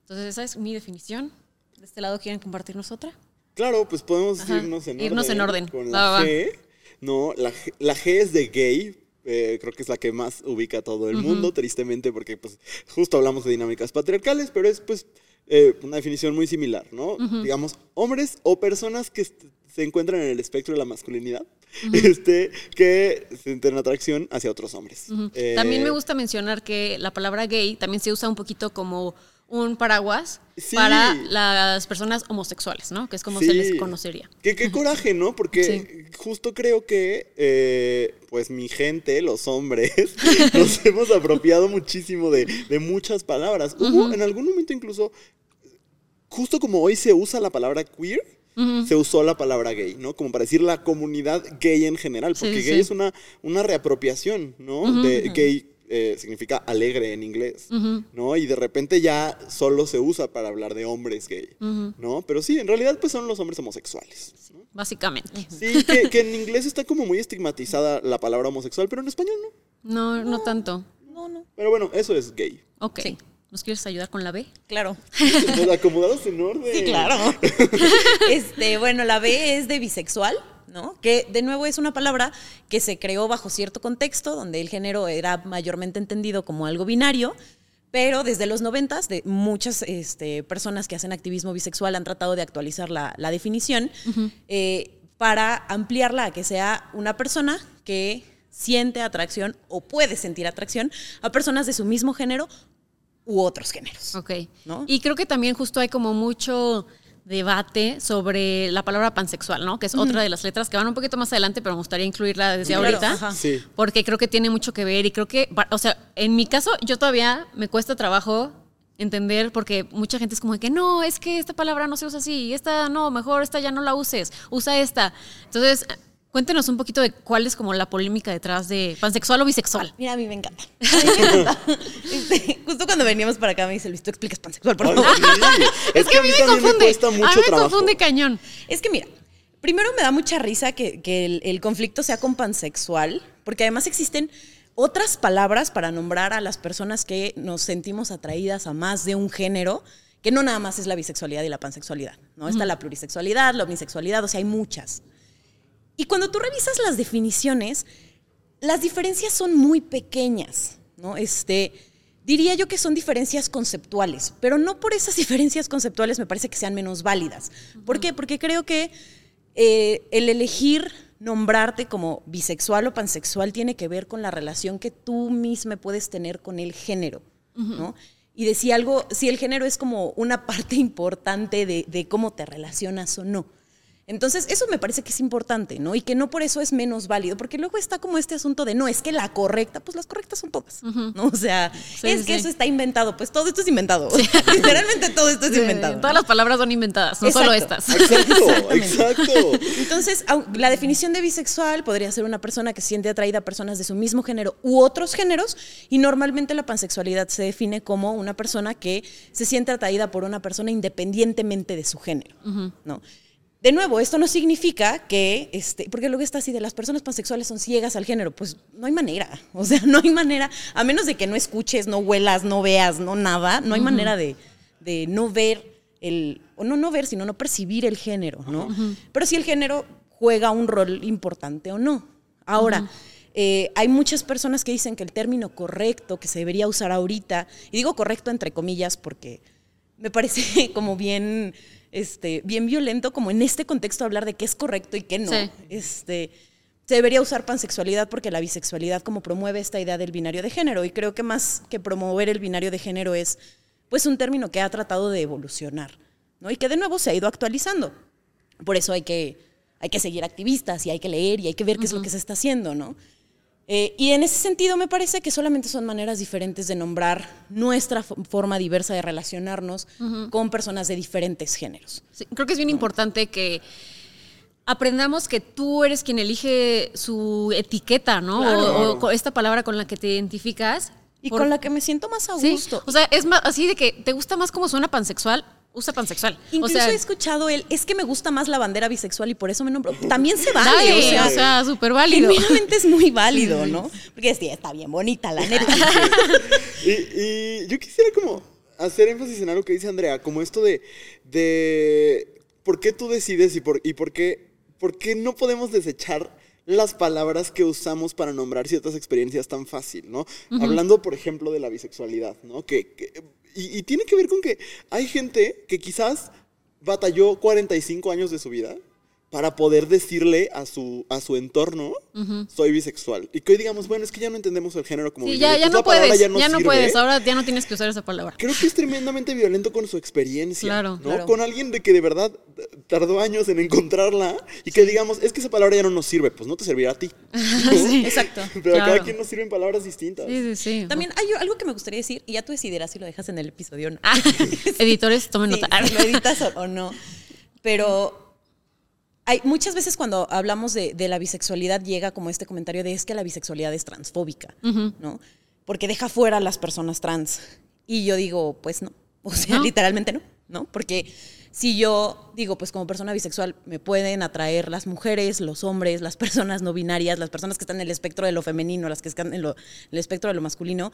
Entonces, esa es mi definición. De este lado, ¿quieren compartirnos otra? Claro, pues podemos Ajá, irnos en irnos orden. en orden. Con la va, va. G. No, la la G es de gay. eh, creo que es la que más ubica a todo el mundo, tristemente, porque pues justo hablamos de dinámicas patriarcales, pero es pues eh, una definición muy similar, ¿no? Digamos, hombres o personas que se encuentran en el espectro de la masculinidad, este, que sienten atracción hacia otros hombres. Eh, También me gusta mencionar que la palabra gay también se usa un poquito como un paraguas Sí. para las personas homosexuales, ¿no? Que es como se les conocería. Qué, qué coraje, ¿no? Porque Sí. justo creo que, eh, pues mi gente, los hombres, nos hemos apropiado muchísimo de, de muchas palabras. Hubo en algún momento incluso, justo como hoy se usa la palabra queer, se usó la palabra gay, ¿no? Como para decir la comunidad gay en general, porque sí, gay es una, una reapropiación, ¿no? De gay. eh, significa alegre en inglés, ¿no? Y de repente ya solo se usa para hablar de hombres gay, ¿no? Pero sí, en realidad pues son los hombres homosexuales. ¿no? Básicamente. Sí, que, que en inglés está como muy estigmatizada la palabra homosexual, pero en español no. No, no tanto. No, no. Pero bueno, eso es gay. Ok. Sí. ¿Nos quieres ayudar con la B? Claro. Pues, acomodados en orden. Sí, claro. este, bueno, la B es de bisexual, ¿no? Que de nuevo es una palabra que se creó bajo cierto contexto, donde el género era mayormente entendido como algo binario. Pero desde los noventas, de muchas este, personas que hacen activismo bisexual han tratado de actualizar la, la definición eh, para ampliarla a que sea una persona que siente atracción o puede sentir atracción a personas de su mismo género u otros géneros. Ok. ¿No? Y creo que también justo hay como mucho debate sobre la palabra pansexual, ¿no? Que es otra de las letras que van un poquito más adelante, pero me gustaría incluirla desde Claro, ahorita. ajá. Sí. Porque creo que tiene mucho que ver y creo que, o sea, en mi caso, yo todavía me cuesta trabajo entender porque mucha gente es como de que no, es que esta palabra no se usa así, esta no, mejor esta ya no la uses, usa esta. Entonces, cuéntenos un poquito de cuál es como la polémica detrás de pansexual o bisexual. Mira, a mí me encanta. A mí me encanta. Este, justo cuando veníamos para acá me dice Luis, tú explicas pansexual, por Ay, favor. sí. Es, que a mí, me también me confunde, cuesta a mí mucho me trabajo. confunde cañón. Es que mira, primero me da mucha risa que, que el, el conflicto sea con pansexual, porque además existen otras palabras para nombrar a las personas que nos sentimos atraídas a más de un género, que no nada más es la bisexualidad y la pansexualidad, ¿no? Está la plurisexualidad, la omnisexualidad, o sea, hay muchas. Y cuando tú revisas las definiciones, las diferencias son muy pequeñas, ¿no? Este, diría yo que son diferencias conceptuales, pero no por esas diferencias conceptuales me parece que sean menos válidas. ¿Por qué? Porque creo que eh, el elegir nombrarte como bisexual o pansexual tiene que ver con la relación que tú misma puedes tener con el género, ¿no? Y de si algo, si el género es como una parte importante de, de cómo te relacionas o no. Entonces, eso me parece que es importante, ¿no? Y que no por eso es menos válido, porque luego está como este asunto de, no, es que la correcta, pues las correctas son todas, ¿no? O sea, Sí, es sí, que eso está inventado, pues todo esto es inventado. Literalmente todo esto es inventado. Todas ¿no? las palabras son inventadas, no solo estas. Exacto, exacto. Entonces, la definición de bisexual podría ser una persona que se siente atraída a personas de su mismo género u otros géneros, y normalmente la pansexualidad se define como una persona que se siente atraída por una persona independientemente de su género, ¿no? De nuevo, esto no significa que, este, porque luego está así de las personas pansexuales son ciegas al género, pues no hay manera, o sea, no hay manera, a menos de que no escuches, no huelas, no veas, no nada, no hay manera de, de no ver el, o no no ver, sino no percibir el género, ¿no? Pero si el género juega un rol importante o no. Ahora, eh, hay muchas personas que dicen que el término correcto que se debería usar ahorita, y digo correcto entre comillas porque me parece como bien, este, bien violento, como en este contexto hablar de qué es correcto y qué no. Sí. Este, se debería usar pansexualidad porque la bisexualidad como promueve esta idea del binario de género y creo que más que promover el binario de género es pues un término que ha tratado de evolucionar, ¿no? Y que de nuevo se ha ido actualizando. Por eso hay que, hay que seguir activistas y hay que leer y hay que ver qué es lo que se está haciendo, ¿no? Eh, y en ese sentido me parece que solamente son maneras diferentes de nombrar nuestra fo- forma diversa de relacionarnos con personas de diferentes géneros. Sí, creo que es bien importante que aprendamos que tú eres quien elige su etiqueta, ¿no? Claro. O, esta palabra con la que te identificas. Y Por- con la que me siento más a Sí, gusto. o sea, es más así de que te gusta más como suena pansexual, usa pansexual. Incluso o sea, he escuchado el, es que me gusta más la bandera bisexual y por eso me nombro. También se vale, dale, o sea, o sea, súper válido. genuinamente es muy válido, ¿no? Porque sí, está bien bonita, la neta. Y, y yo quisiera como hacer énfasis en algo que dice Andrea, como esto de, de por qué tú decides y por, y por qué, por qué no podemos desechar las palabras que usamos para nombrar ciertas experiencias tan fácil, ¿no? Hablando, por ejemplo, de la bisexualidad, ¿no? Que, que- y, tiene que ver con que hay gente que quizás batalló 45 años de su vida para poder decirle a su, a su entorno, soy bisexual. Y que hoy digamos, bueno, es que ya no entendemos el género como Sí, ya, ya pues no la palabra puedes, ya ya no no, puedes, ahora ya no tienes que usar esa palabra. Creo que es tremendamente violento con su experiencia. Claro, ¿no? claro. Con alguien de que de verdad tardó años en encontrarla y que digamos, es que esa palabra ya no nos sirve, pues no te servirá a ti. ¿no? Exacto. Pero a cada quien nos sirven palabras distintas. Sí, sí, sí. También hay algo que me gustaría decir, y ya tú decidirás si lo dejas en el episodio o no. Ah, editores, tomen Sí, nota. si lo editas o, o no. Pero hay muchas veces cuando hablamos de, de la bisexualidad llega como este comentario de es que la bisexualidad es transfóbica, ¿no? Porque deja fuera a las personas trans. Y yo digo, pues no. O sea, No. literalmente no, ¿no? Porque si yo digo, pues como persona bisexual me pueden atraer las mujeres, los hombres, las personas no binarias, las personas que están en el espectro de lo femenino, las que están en, lo- en el espectro de lo masculino,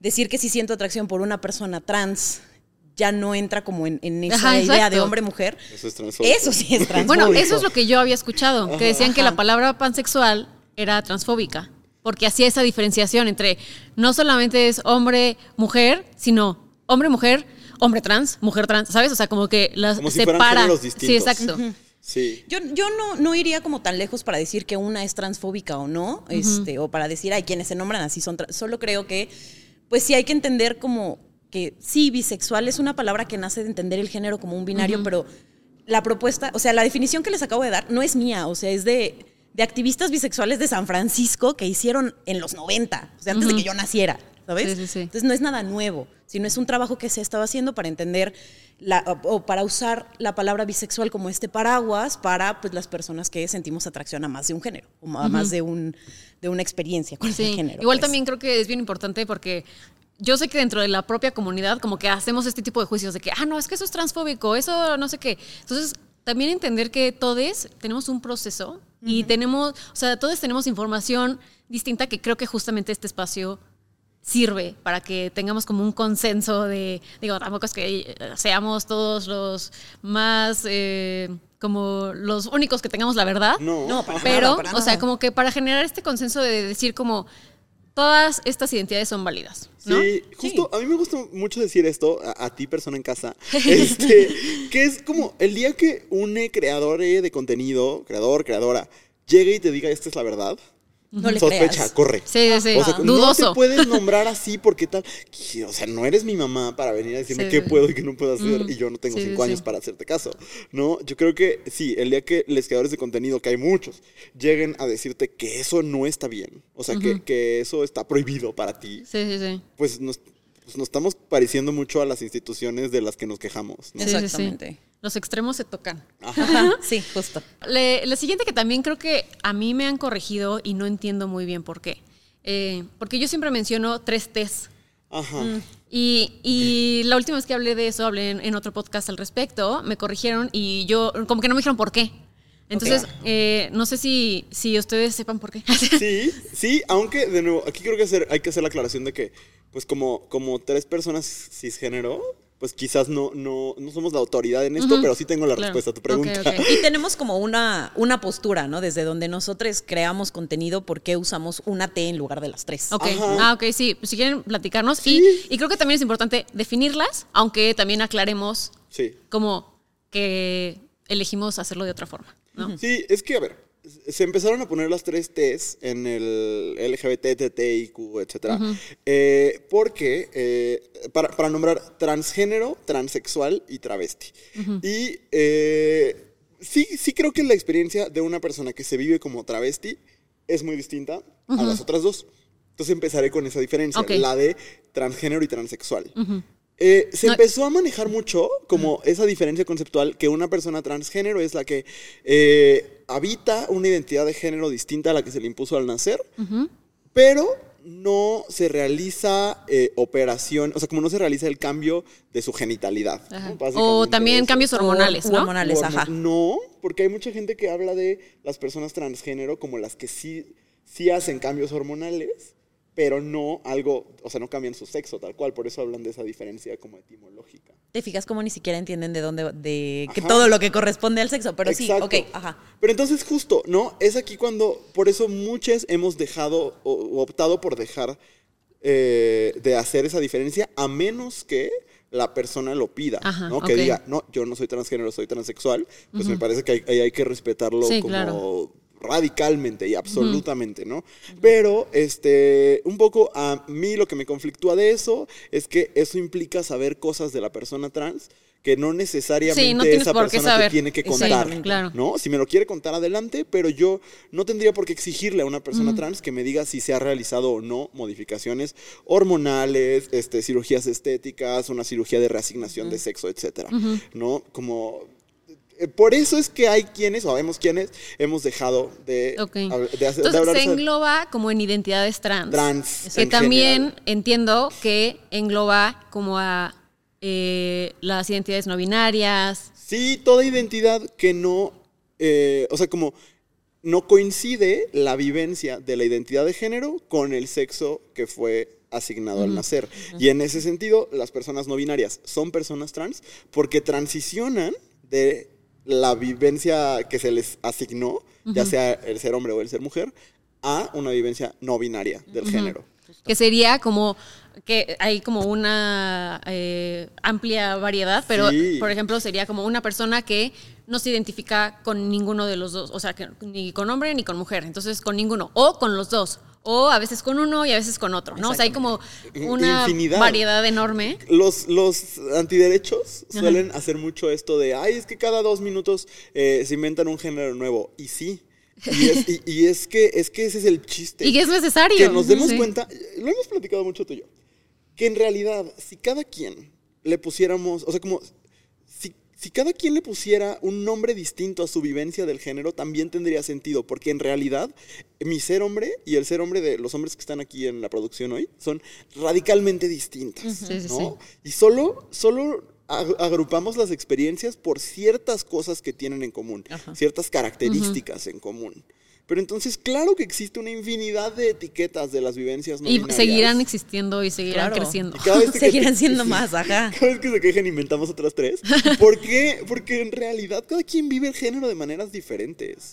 decir que si siento atracción por una persona trans ya no entra como en, en esa Ajá, idea exacto. de hombre-mujer. Eso es transfóbico. Eso sí es transfóbico. Bueno, eso es lo que yo había escuchado, que decían que Ajá. la palabra pansexual era transfóbica, porque hacía esa diferenciación entre no solamente es hombre, mujer, sino hombre, mujer, hombre trans, mujer trans, ¿sabes? O sea, como que las Como si separa. sí, exacto. Sí. Yo, yo no, no iría como tan lejos para decir que una es transfóbica o no, este, o para decir, ay, quienes se nombran así son trans. Solo creo que, pues sí hay que entender como que sí, bisexual es una palabra que nace de entender el género como un binario, pero la propuesta, o sea, la definición que les acabo de dar no es mía, o sea, es de, de activistas bisexuales de San Francisco que hicieron en los 90, o sea, antes de que yo naciera, ¿sabes? Sí, sí, sí. Entonces no es nada nuevo, sino es un trabajo que se estaba haciendo para entender la- o o para usar la palabra bisexual como este paraguas para pues, las personas que sentimos atracción a más de un género, o a más de, un, de una experiencia con ese género. igual pues. también creo que es bien importante porque yo sé que dentro de la propia comunidad como que hacemos este tipo de juicios de que, ah, no, es que eso es transfóbico, eso no sé qué. Entonces, también entender que todos tenemos un proceso y tenemos, o sea, todos tenemos información distinta que creo que justamente este espacio sirve para que tengamos como un consenso de, digo, tampoco es que eh, seamos todos los más, eh, como los únicos que tengamos la verdad. No. No, para Pero, nada, para o sea, nada. como que para generar este consenso de decir como todas estas identidades son válidas, ¿no? Sí, justo a mí me gusta mucho decir esto, a, a ti persona en casa, este, que es como el día que un creador eh, de contenido, creador, creadora, llegue y te diga esta es la verdad, No le sospecha, creas. corre. Sí, sí, sí. O sea, no dudoso. te puedes nombrar así porque tal. O sea, no eres mi mamá para venir a decirme Sí, qué sí. puedo y qué no puedo hacer Mm. y yo no tengo Sí, cinco sí, años para hacerte caso. No, yo creo que sí, el día que los creadores de contenido, que hay muchos, lleguen a decirte que eso no está bien, o sea, que, que eso está prohibido para ti, Sí, sí, sí. pues nos, pues nos estamos pareciendo mucho a las instituciones de las que nos quejamos. ¿no? Sí, sí, sí. Exactamente. Los extremos se tocan. Ajá, sí, justo. Le- la siguiente que también creo que a mí me han corregido y no entiendo muy bien por qué. Eh, porque yo siempre menciono tres T's. Ajá. Mm. Y, y la última vez que hablé de eso, hablé en, en otro podcast al respecto, me corrigieron y yo, como que no me dijeron por qué. Entonces, eh, no sé si, si ustedes sepan por qué. Sí, sí, aunque de nuevo, aquí creo que hacer, hay que hacer la aclaración de que, pues como, como tres personas cisgénero, pues quizás no, no, no somos la autoridad en esto, pero sí tengo la Claro. respuesta a tu pregunta. Y tenemos como una, una postura, ¿no? Desde donde nosotros creamos contenido, ¿por qué usamos una T en lugar de las tres? Ok, Ajá. ah, ok, sí. Si quieren platicarnos. Sí. Y, y creo que también es importante definirlas, aunque también aclaremos Sí. como que elegimos hacerlo de otra forma, ¿no? Sí, es que, a ver, se empezaron a poner las tres T's en el LGBT, TTIQ, etc. eh, porque, eh, para, para nombrar transgénero, transexual y travesti. Y eh, sí, sí creo que la experiencia de una persona que se vive como travesti es muy distinta a las otras dos. Entonces empezaré con esa diferencia, la de transgénero y transexual. Eh, se No- empezó a manejar mucho como esa diferencia conceptual que una persona transgénero es la que eh, habita una identidad de género distinta a la que se le impuso al nacer, pero no se realiza eh, operación, o sea, como no se realiza el cambio de su genitalidad. O también eso. cambios hormonales, ¿no? hormonales, Hormo- ajá. No, porque hay mucha gente que habla de las personas transgénero como las que sí, sí hacen cambios hormonales, pero no algo, o sea, no cambian su sexo tal cual, por eso hablan de esa diferencia como etimológica. Te fijas como ni siquiera entienden de dónde, de que todo lo que corresponde al sexo, pero Exacto. sí, ok, ajá. Pero entonces justo, ¿no? Es aquí cuando, por eso muchos hemos dejado o, o optado por dejar eh, de hacer esa diferencia, a menos que la persona lo pida, Ajá, ¿no? Que diga, no, yo no soy transgénero, soy transexual, pues me parece que hay, ahí hay que respetarlo Sí, como claro. Radicalmente y absolutamente, ¿no? Pero, este, un poco a mí lo que me conflictúa de eso es que eso implica saber cosas de la persona trans que no necesariamente Sí, no tienes esa persona te tiene que contar. Claro. ¿no? Si me lo quiere contar adelante, pero yo no tendría por qué exigirle a una persona trans que me diga si se ha realizado o no modificaciones hormonales, este, cirugías estéticas, una cirugía de reasignación de sexo, etcétera, ¿no? Como por eso es que hay quienes, o sabemos quienes, hemos dejado de, Ok. hab- de Entonces se engloba como en identidades trans. trans. Que en también general. entiendo que engloba como a eh, las identidades no binarias. Sí, toda identidad que no, eh, o sea, como no coincide la vivencia de la identidad de género con el sexo que fue asignado al nacer. Y en ese sentido, las personas no binarias son personas trans porque transicionan de la vivencia que se les asignó, ya sea el ser hombre o el ser mujer, a una vivencia no binaria del género. Que sería como que hay como una eh, amplia variedad, pero Sí. por ejemplo sería como una persona que no se identifica con ninguno de los dos, o sea, que ni con hombre ni con mujer, entonces con ninguno, o con los dos, o a veces con uno y a veces con otro, ¿no? O sea, hay como una Infinidad. variedad enorme. Los, los antiderechos suelen hacer mucho esto de, ay, es que cada dos minutos eh, se inventan un género nuevo. Y sí. Y es, y- y es que, es que ese es el chiste. Y que es necesario. Que nos demos Sí. cuenta, lo hemos platicado mucho tú y yo, que en realidad, si cada quien le pusiéramos, o sea, como, si, si cada quien le pusiera un nombre distinto a su vivencia del género, también tendría sentido, porque en realidad, mi ser hombre y el ser hombre de los hombres que están aquí en la producción hoy son radicalmente distintas, Sí, sí, ¿no? Y solo, solo ag- agrupamos las experiencias por ciertas cosas que tienen en común, ciertas características en común. Pero entonces, claro que existe una infinidad de etiquetas de las vivencias no Y binarias. seguirán existiendo y seguirán Claro. creciendo. Y cada vez que- Seguirán siendo sí. más, ajá. Cada vez que se quejen inventamos otras tres. ¿Por qué? Porque en realidad cada quien vive el género de maneras diferentes.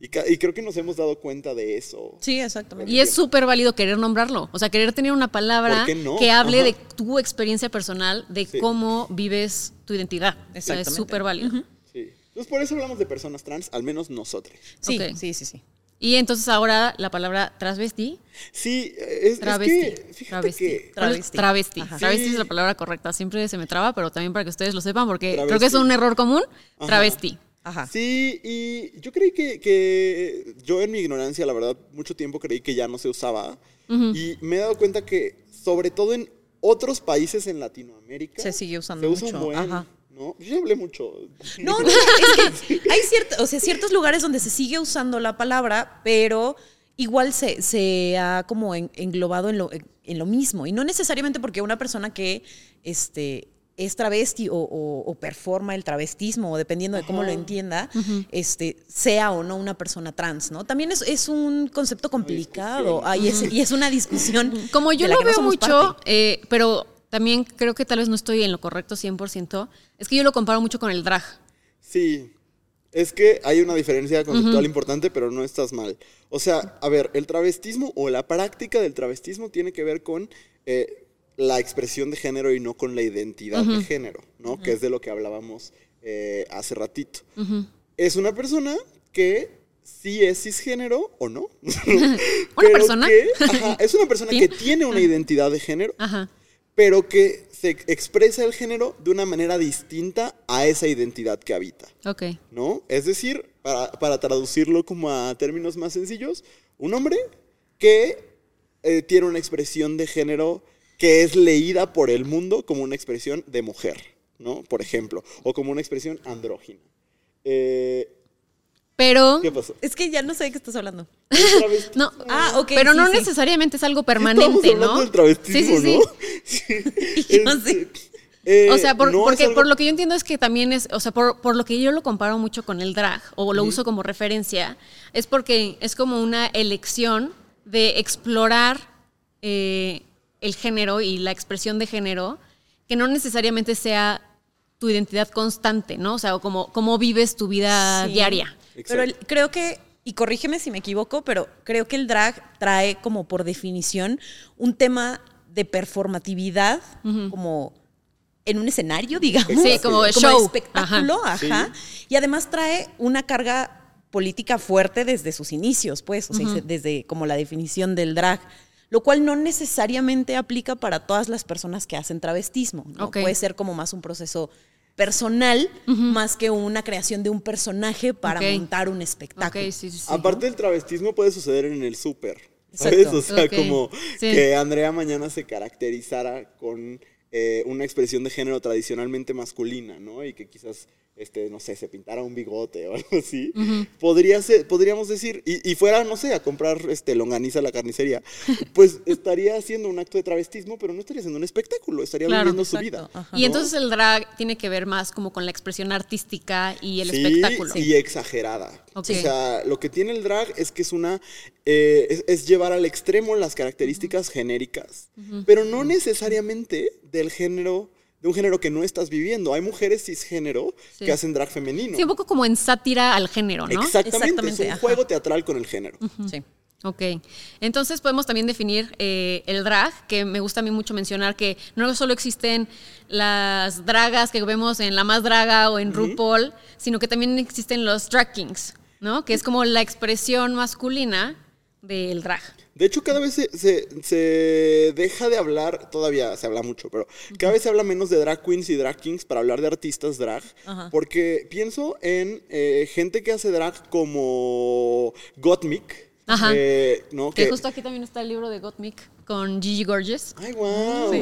y, creo que nos hemos dado cuenta de eso. Sí, exactamente. Y es súper válido querer nombrarlo, o sea, querer tener una palabra que hable Ajá. de tu experiencia personal, de Sí. cómo vives tu identidad. O sea, es Exactamente. súper válido. Sí. Entonces por eso hablamos de personas trans, al menos nosotros. Sí, sí, sí, sí. Y entonces ahora la palabra transvesti, Sí, es, es travesti, que fíjate travesti, que ¿Cuál es? Travesti. travesti. Ajá. Travesti Sí. es la palabra correcta. Siempre se me traba, pero también para que ustedes lo sepan, porque creo que Travesti. es un error común. Ajá. Travesti. Ajá. Sí, y yo creí que, que yo en mi ignorancia, la verdad, mucho tiempo creí que ya no se usaba. Y me he dado cuenta que, sobre todo en otros países en Latinoamérica, Se sigue usando se usa un mucho, buen, ajá. ¿No? Yo ya hablé mucho. No, no, es que hay cierto, o sea, ciertos lugares donde se sigue usando la palabra, pero igual se, se ha como en- englobado en lo, en lo mismo. Y no necesariamente porque una persona que este, es travesti o, o- o performa el travestismo, o dependiendo de cómo lo entienda, este, sea o no una persona trans, ¿no? También es, es un concepto complicado ay, es- y es una discusión. Como yo de la lo que no veo mucho, eh, pero también creo que tal vez no estoy en lo correcto 100%, es que yo lo comparo mucho con el drag. Sí, es que hay una diferencia conceptual importante, pero no estás mal. O sea, a ver, el travestismo o la práctica del travestismo tiene que ver con eh, la expresión de género y no con la identidad de género, ¿no? Que es de lo que hablábamos eh, hace ratito. Es una persona que sí es cisgénero o no. Pero persona. que- ajá, es una persona que tiene una identidad de género, Ajá. Pero que se expresa el género de una manera distinta a esa identidad que habita. Ok. ¿no? Es decir, para, para traducirlo como a términos más sencillos, un hombre que eh, tiene una expresión de género que es leída por el mundo como una expresión de mujer, ¿no? Por ejemplo, o como una expresión andrógina. Eh, Pero. ¿Qué pasó? Es que ya no sé de qué estás hablando. No, Ah, ok, pero sí, no sí. necesariamente es algo permanente, ¿no? del travestismo, sí, sí, sí. ¿no? Sí. Yo Este, sí. eh, O sea, por, no porque algo- por lo que yo entiendo es que también es, o sea, por, por lo que yo lo comparo mucho con el drag o lo uso como referencia, es porque es como una elección de explorar eh, el género y la expresión de género que no necesariamente sea tu identidad constante, ¿no? O sea, o como cómo vives tu vida Sí. diaria. Pero el- creo que, y corrígeme si me equivoco, pero creo que el drag trae como por definición un tema de performatividad como en un escenario, digamos. Sí, como el show. espectáculo, ajá. Y además trae una carga política fuerte desde sus inicios, pues, o sea, desde como la definición del drag lo cual no necesariamente aplica para todas las personas que hacen travestismo. ¿no? Puede ser como más un proceso personal más que una creación de un personaje para montar un espectáculo. Aparte del travestismo puede suceder en el súper. ¿Sabes? O sea, como que Andrea mañana se caracterizara con eh, una expresión de género tradicionalmente masculina, ¿no? Y que quizás este, no sé, se pintara un bigote o algo así, podría ser, podríamos decir, y, fuera, no sé, a comprar este, longaniza a la carnicería, pues estaría haciendo un acto de travestismo, pero no estaría haciendo un espectáculo, estaría viviendo su vida. Y entonces el drag tiene que ver más como con la expresión artística y el espectáculo. Y exagerada. O sea, lo que tiene el drag es que es una eh, es, llevar al extremo las características genéricas, pero no necesariamente del género de un género que no estás viviendo. Hay mujeres cisgénero que hacen drag femenino. Sí, un poco como en sátira al género, ¿no? Exactamente, es un juego teatral con el género. Sí. Ok, entonces podemos también definir eh, el drag, que me gusta a mí mucho mencionar que no solo existen las dragas que vemos en La Más Draga o en RuPaul, sino que también existen los drag kings, ¿no? Que es como la expresión masculina del drag. De hecho, cada vez se, deja de hablar, todavía se habla mucho, pero cada vez se habla menos de drag queens y drag kings para hablar de artistas drag. Porque pienso en eh, gente que hace drag como Gottmik. Ajá. Eh, que, justo aquí también está el libro de Gottmik con Gigi Gorgeous. Ay, wow.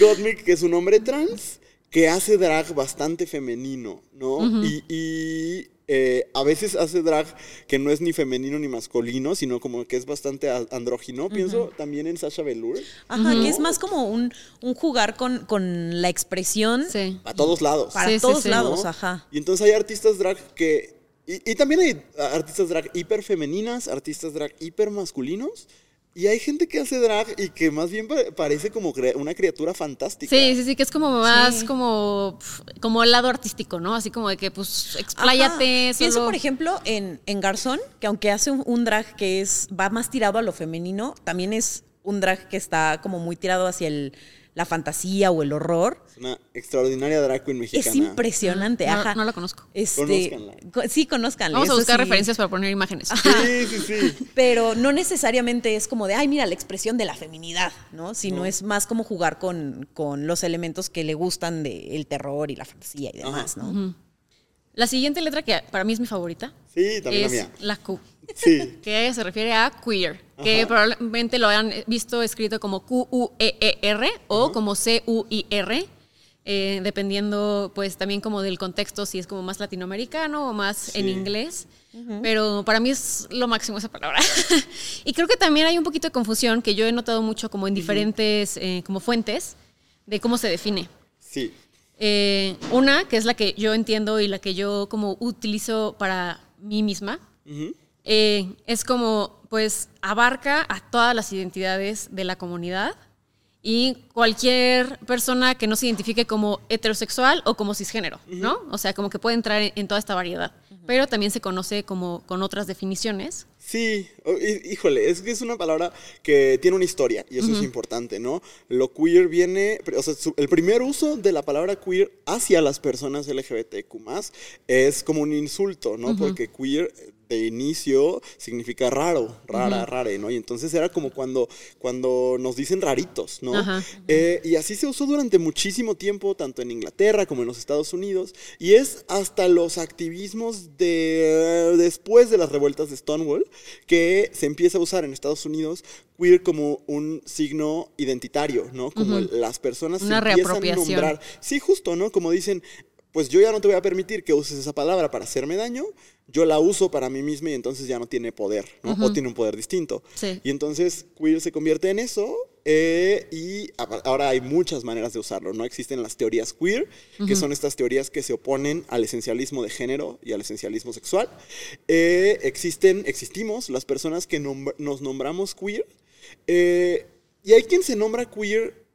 Gottmik, que es un hombre trans que hace drag bastante femenino, ¿no? y eh, a veces hace drag que no es ni femenino ni masculino, sino como que es bastante andrógino. Pienso también en Sasha Velour. Ajá, que es más como un, jugar con, con, la expresión. Sí. A todos lados. Para todos lados, ajá. Y entonces hay artistas drag que... Y, y también hay artistas drag hiper femeninas, artistas drag hiper masculinos y hay gente que hace drag y que más bien parece como una criatura fantástica. Sí, sí, sí, que es como más como, como el lado artístico, ¿no? Así como de que, pues, expláyate. Pienso, por ejemplo, en, en Garzón, que aunque hace un, drag que es va más tirado a lo femenino, también es un drag que está como muy tirado hacia el la fantasía o el horror. Es una extraordinaria drag queen mexicana. Es impresionante, no, ajá. No la conozco. Este, sí, conozcanla. Vamos a buscar referencias para poner imágenes. Sí, sí, sí. Pero no necesariamente es como de, ay, mira, la expresión de la feminidad, ¿no? Sino es más como jugar con, con los elementos que le gustan del terror y la fantasía y demás, ¿no? La siguiente letra que para mí es mi favorita. Sí, también es la mía. La Q. Sí. Que se refiere a queer que probablemente lo hayan visto escrito como Q-U-E-E-R o como C-U-I-R, eh, dependiendo pues también como del contexto, si es como más latinoamericano o más en inglés. Pero para mí es lo máximo esa palabra. y creo que también hay un poquito de confusión que yo he notado mucho como en diferentes eh, como fuentes de cómo se define. Sí. Eh, una, que es la que yo entiendo y la que yo como utilizo para mí misma, es como pues abarca a todas las identidades de la comunidad y cualquier persona que no se identifique como heterosexual o como cisgénero, ¿no? O sea, como que puede entrar en, toda esta variedad. Pero también se conoce como con otras definiciones. Sí, híjole, es que es una palabra que tiene una historia y eso es importante, ¿no? Lo queer viene, o sea, el primer uso de la palabra queer hacia las personas LGBTQ es como un insulto, ¿no? Porque queer de inicio significa raro, rara, rare, ¿no? Y entonces era como cuando, cuando nos dicen raritos, ¿no? Eh, y así se usó durante muchísimo tiempo, tanto en Inglaterra como en los Estados Unidos, y es hasta los activismos de después de las revueltas de Stonewall que se empieza a usar en Estados Unidos queer como un signo identitario, ¿no? Como las personas Una se empiezan a nombrar. Sí, justo, ¿no? Como dicen, pues yo ya no te voy a permitir que uses esa palabra para hacerme daño, yo la uso para mí misma y entonces ya no tiene poder, ¿no? O tiene un poder distinto. Y entonces queer se convierte en eso eh, y ahora hay muchas maneras de usarlo, ¿no? Existen las teorías queer, que son estas teorías que se oponen al esencialismo de género y al esencialismo sexual. Eh, existen, existimos las personas que nos nombramos queer. Eh, y hay quien se nombra queer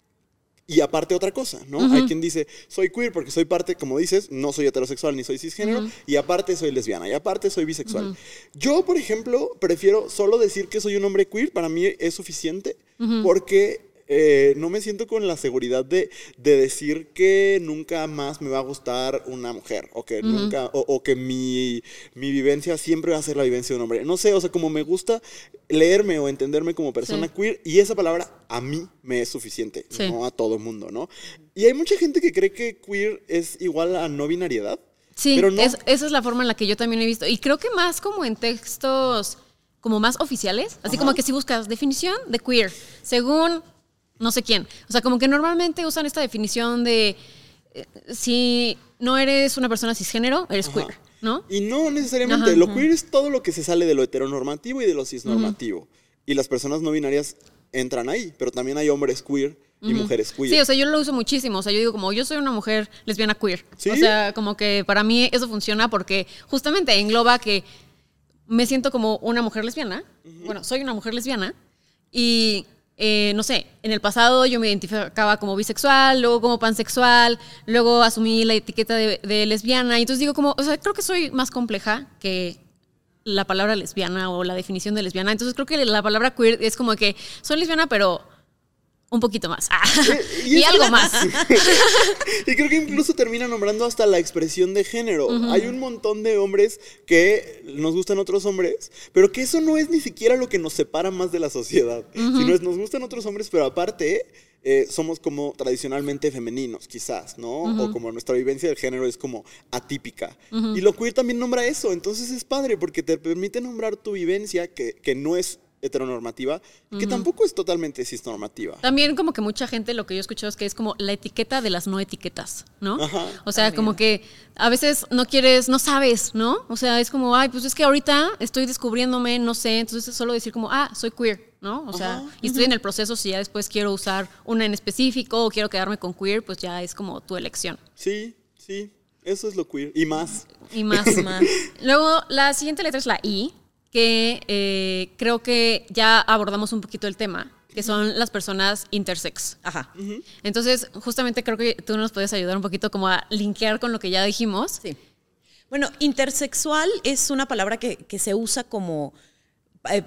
y aparte otra cosa, ¿no? Hay quien dice, soy queer porque soy parte, como dices, no soy heterosexual ni soy cisgénero, y aparte soy lesbiana, y aparte soy bisexual. Yo, por ejemplo, prefiero solo decir que soy un hombre queer, para mí es suficiente, porque eh, no me siento con la seguridad de, de, decir que nunca más me va a gustar una mujer o que nunca, o, que mi, mi, vivencia siempre va a ser la vivencia de un hombre. No sé, o sea, como me gusta leerme o entenderme como persona queer y esa palabra a mí me es suficiente, no a todo mundo, ¿no? Y hay mucha gente que cree que queer es igual a no binariedad. Sí, pero esa es la forma en la que yo también he visto. Y creo que más como en textos como más oficiales, así como que si buscas definición de queer, según no sé quién. O sea, como que normalmente usan esta definición de eh, si no eres una persona cisgénero, eres queer, ¿no? Y no necesariamente. lo queer es todo lo que se sale de lo heteronormativo y de lo cisnormativo. Y las personas no binarias entran ahí, pero también hay hombres queer y mujeres queer. Sí, o sea, yo lo uso muchísimo. O sea, yo digo como yo soy una mujer lesbiana queer. O sea, como que para mí eso funciona porque justamente engloba que me siento como una mujer lesbiana. Bueno, soy una mujer lesbiana. Y eh, no sé, en el pasado yo me identificaba como bisexual, luego como pansexual, luego asumí la etiqueta de, de, lesbiana. Y entonces digo como, o sea, creo que soy más compleja que la palabra lesbiana o la definición de lesbiana. Entonces creo que la palabra queer es como que soy lesbiana, pero un poquito más. Ah, y, algo más. y creo que incluso termina nombrando hasta la expresión de género. Hay un montón de hombres que nos gustan otros hombres, pero que eso no es ni siquiera lo que nos separa más de la sociedad. Sino es nos gustan otros hombres, pero aparte eh, somos como tradicionalmente femeninos, quizás, ¿no? O como nuestra vivencia del género es como atípica. Y lo queer también nombra eso, entonces es padre porque te permite nombrar tu vivencia que, que no es heteronormativa, que tampoco es totalmente cisnormativa. También como que mucha gente lo que yo escucho es que es como la etiqueta de las no etiquetas, ¿no? O sea, como que a veces no quieres, no sabes, ¿no? O sea, es como, ay, pues es que ahorita estoy descubriéndome, no sé, entonces es solo decir como, ah, soy queer, ¿no? O sea, y estoy en el proceso, si ya después quiero usar una en específico o quiero quedarme con queer, pues ya es como tu elección. Sí, sí, eso es lo queer. Y más. Y más, más. Luego, la siguiente letra es la I, que eh, creo que ya abordamos un poquito el tema, que son las personas intersex. Ajá. Entonces, justamente creo que tú nos puedes ayudar un poquito como a linkear con lo que ya dijimos. Sí. Bueno, intersexual es una palabra que, se usa como eh,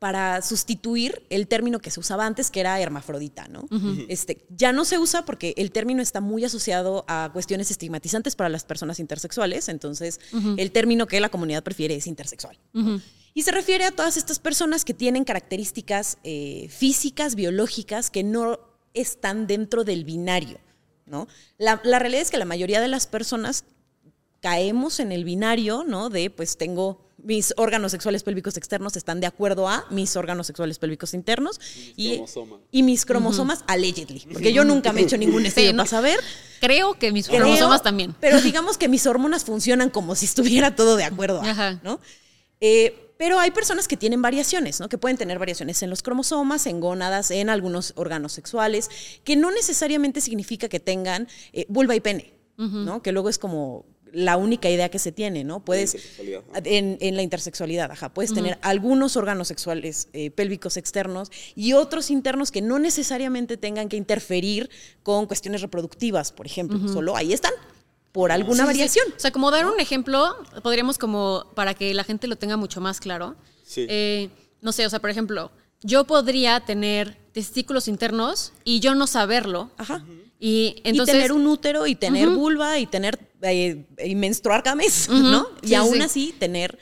para sustituir el término que se usaba antes, que era hermafrodita, ¿no? este, ya no se usa porque el término está muy asociado a cuestiones estigmatizantes para las personas intersexuales, entonces el término que la comunidad prefiere es intersexual. Y se refiere a todas estas personas que tienen características eh, físicas, biológicas, que no están dentro del binario, ¿no? La, la realidad es que la mayoría de las personas caemos en el binario, ¿no? De, pues tengo mis órganos sexuales pélvicos externos están de acuerdo a mis órganos sexuales pélvicos internos y, y, mis cromosomas allegedly, porque yo nunca me he hecho ningún estudio para saber. Creo que mis cromosomas también. Pero digamos que mis hormonas funcionan como si estuviera todo de acuerdo a, ¿no? Eh, pero hay personas que tienen variaciones, ¿no? Que pueden tener variaciones en los cromosomas, en gónadas, en algunos órganos sexuales, que no necesariamente significa que tengan eh, vulva y pene, ¿no? Que luego es como la única idea que se tiene, ¿no? Puedes, en, en, la intersexualidad, ajá, puedes tener algunos órganos sexuales eh, pélvicos externos y otros internos que no necesariamente tengan que interferir con cuestiones reproductivas, por ejemplo, solo ahí están por alguna variación. O sea, como dar un ejemplo, podríamos como, para que la gente lo tenga mucho más claro, eh, no sé, o sea, por ejemplo, yo podría tener testículos internos y yo no saberlo. Ajá. Y, entonces, tener un útero y tener vulva y tener eh, y menstruar cada mes, ¿no? y aún así tener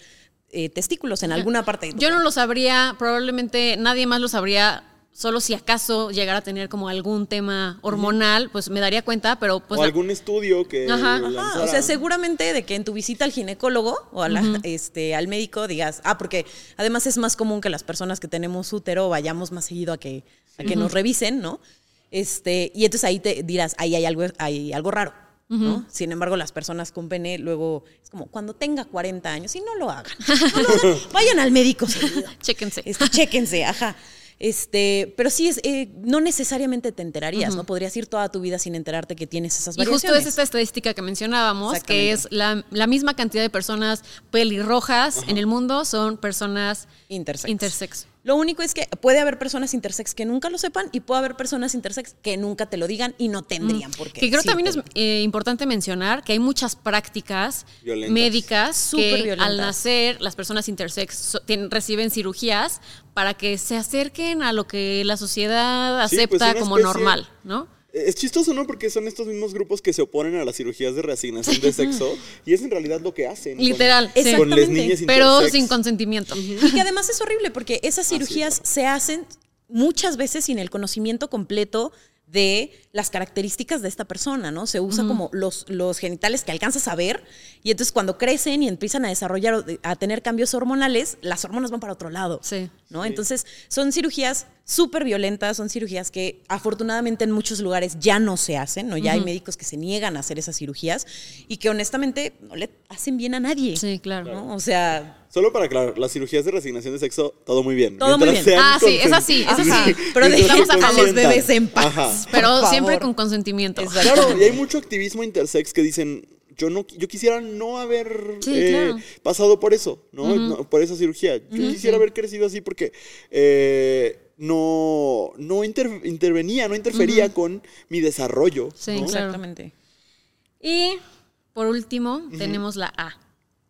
eh, testículos en alguna parte. Yo no lo sabría, probablemente nadie más lo sabría. Solo si acaso llegara a tener como algún tema hormonal, pues me daría cuenta, pero pues... O algún estudio que... Ajá. O sea, seguramente de que en tu visita al ginecólogo o este, al médico digas, ah, porque además es más común que las personas que tenemos útero vayamos más seguido a que, a que nos revisen, ¿no? Este, y entonces ahí te dirás, ahí hay algo, hay algo raro. ¿no? Sin embargo, las personas con pene luego es como cuando tenga 40 años y no lo hagan. Vayan al médico Chéquense. Este, chéquense, ajá. Este, pero sí, es, eh, no necesariamente te enterarías, ¿no? Podrías ir toda tu vida sin enterarte que tienes esas variaciones. Y justo es esta estadística que mencionábamos, que es la, misma cantidad de personas pelirrojas en el mundo son personas intersex. intersex. Lo único es que puede haber personas intersex que nunca lo sepan y puede haber personas intersex que nunca te lo digan y no tendrían por qué. Que creo también es eh, importante mencionar que hay muchas prácticas Violentas. médicas Súper que violentas. al nacer las personas intersex so- reciben cirugías para que se acerquen a lo que la sociedad Sí, pues, acepta como especie- normal, ¿no? Es chistoso, ¿no? Porque son estos mismos grupos que se oponen a las cirugías de reasignación de sexo y es en realidad lo que hacen. con- Literal, Con, sí. las Exactamente. niñas Pero sin consentimiento. Y que además es horrible porque esas cirugías se hacen muchas veces sin el conocimiento completo de las características de esta persona, ¿no? Se usa como los, los genitales que alcanzas a ver y entonces cuando crecen y empiezan a desarrollar, a tener cambios hormonales, las hormonas van para otro lado. Sí. ¿no? Entonces, son cirugías súper violentas, son cirugías que afortunadamente en muchos lugares ya no se hacen, ¿no? Ya hay médicos que se niegan a hacer esas cirugías y que honestamente no le hacen bien a nadie. Sí, claro. ¿no? O sea, Solo para aclarar, las cirugías de reasignación de sexo, todo muy bien. Todo muy bien. Ah, sí, es así, es así. pero dejamos a los bebés en paz. Ajá. Pero siempre con consentimiento. Exacto. Claro, y hay mucho activismo intersex que dicen, yo no yo quisiera no haber Sí, eh, claro. pasado por eso, ¿no? No, Por esa cirugía. Yo quisiera haber crecido así porque eh, no, no inter- intervenía, no interfería con mi desarrollo. Sí. Exactamente. Y por último, tenemos la A,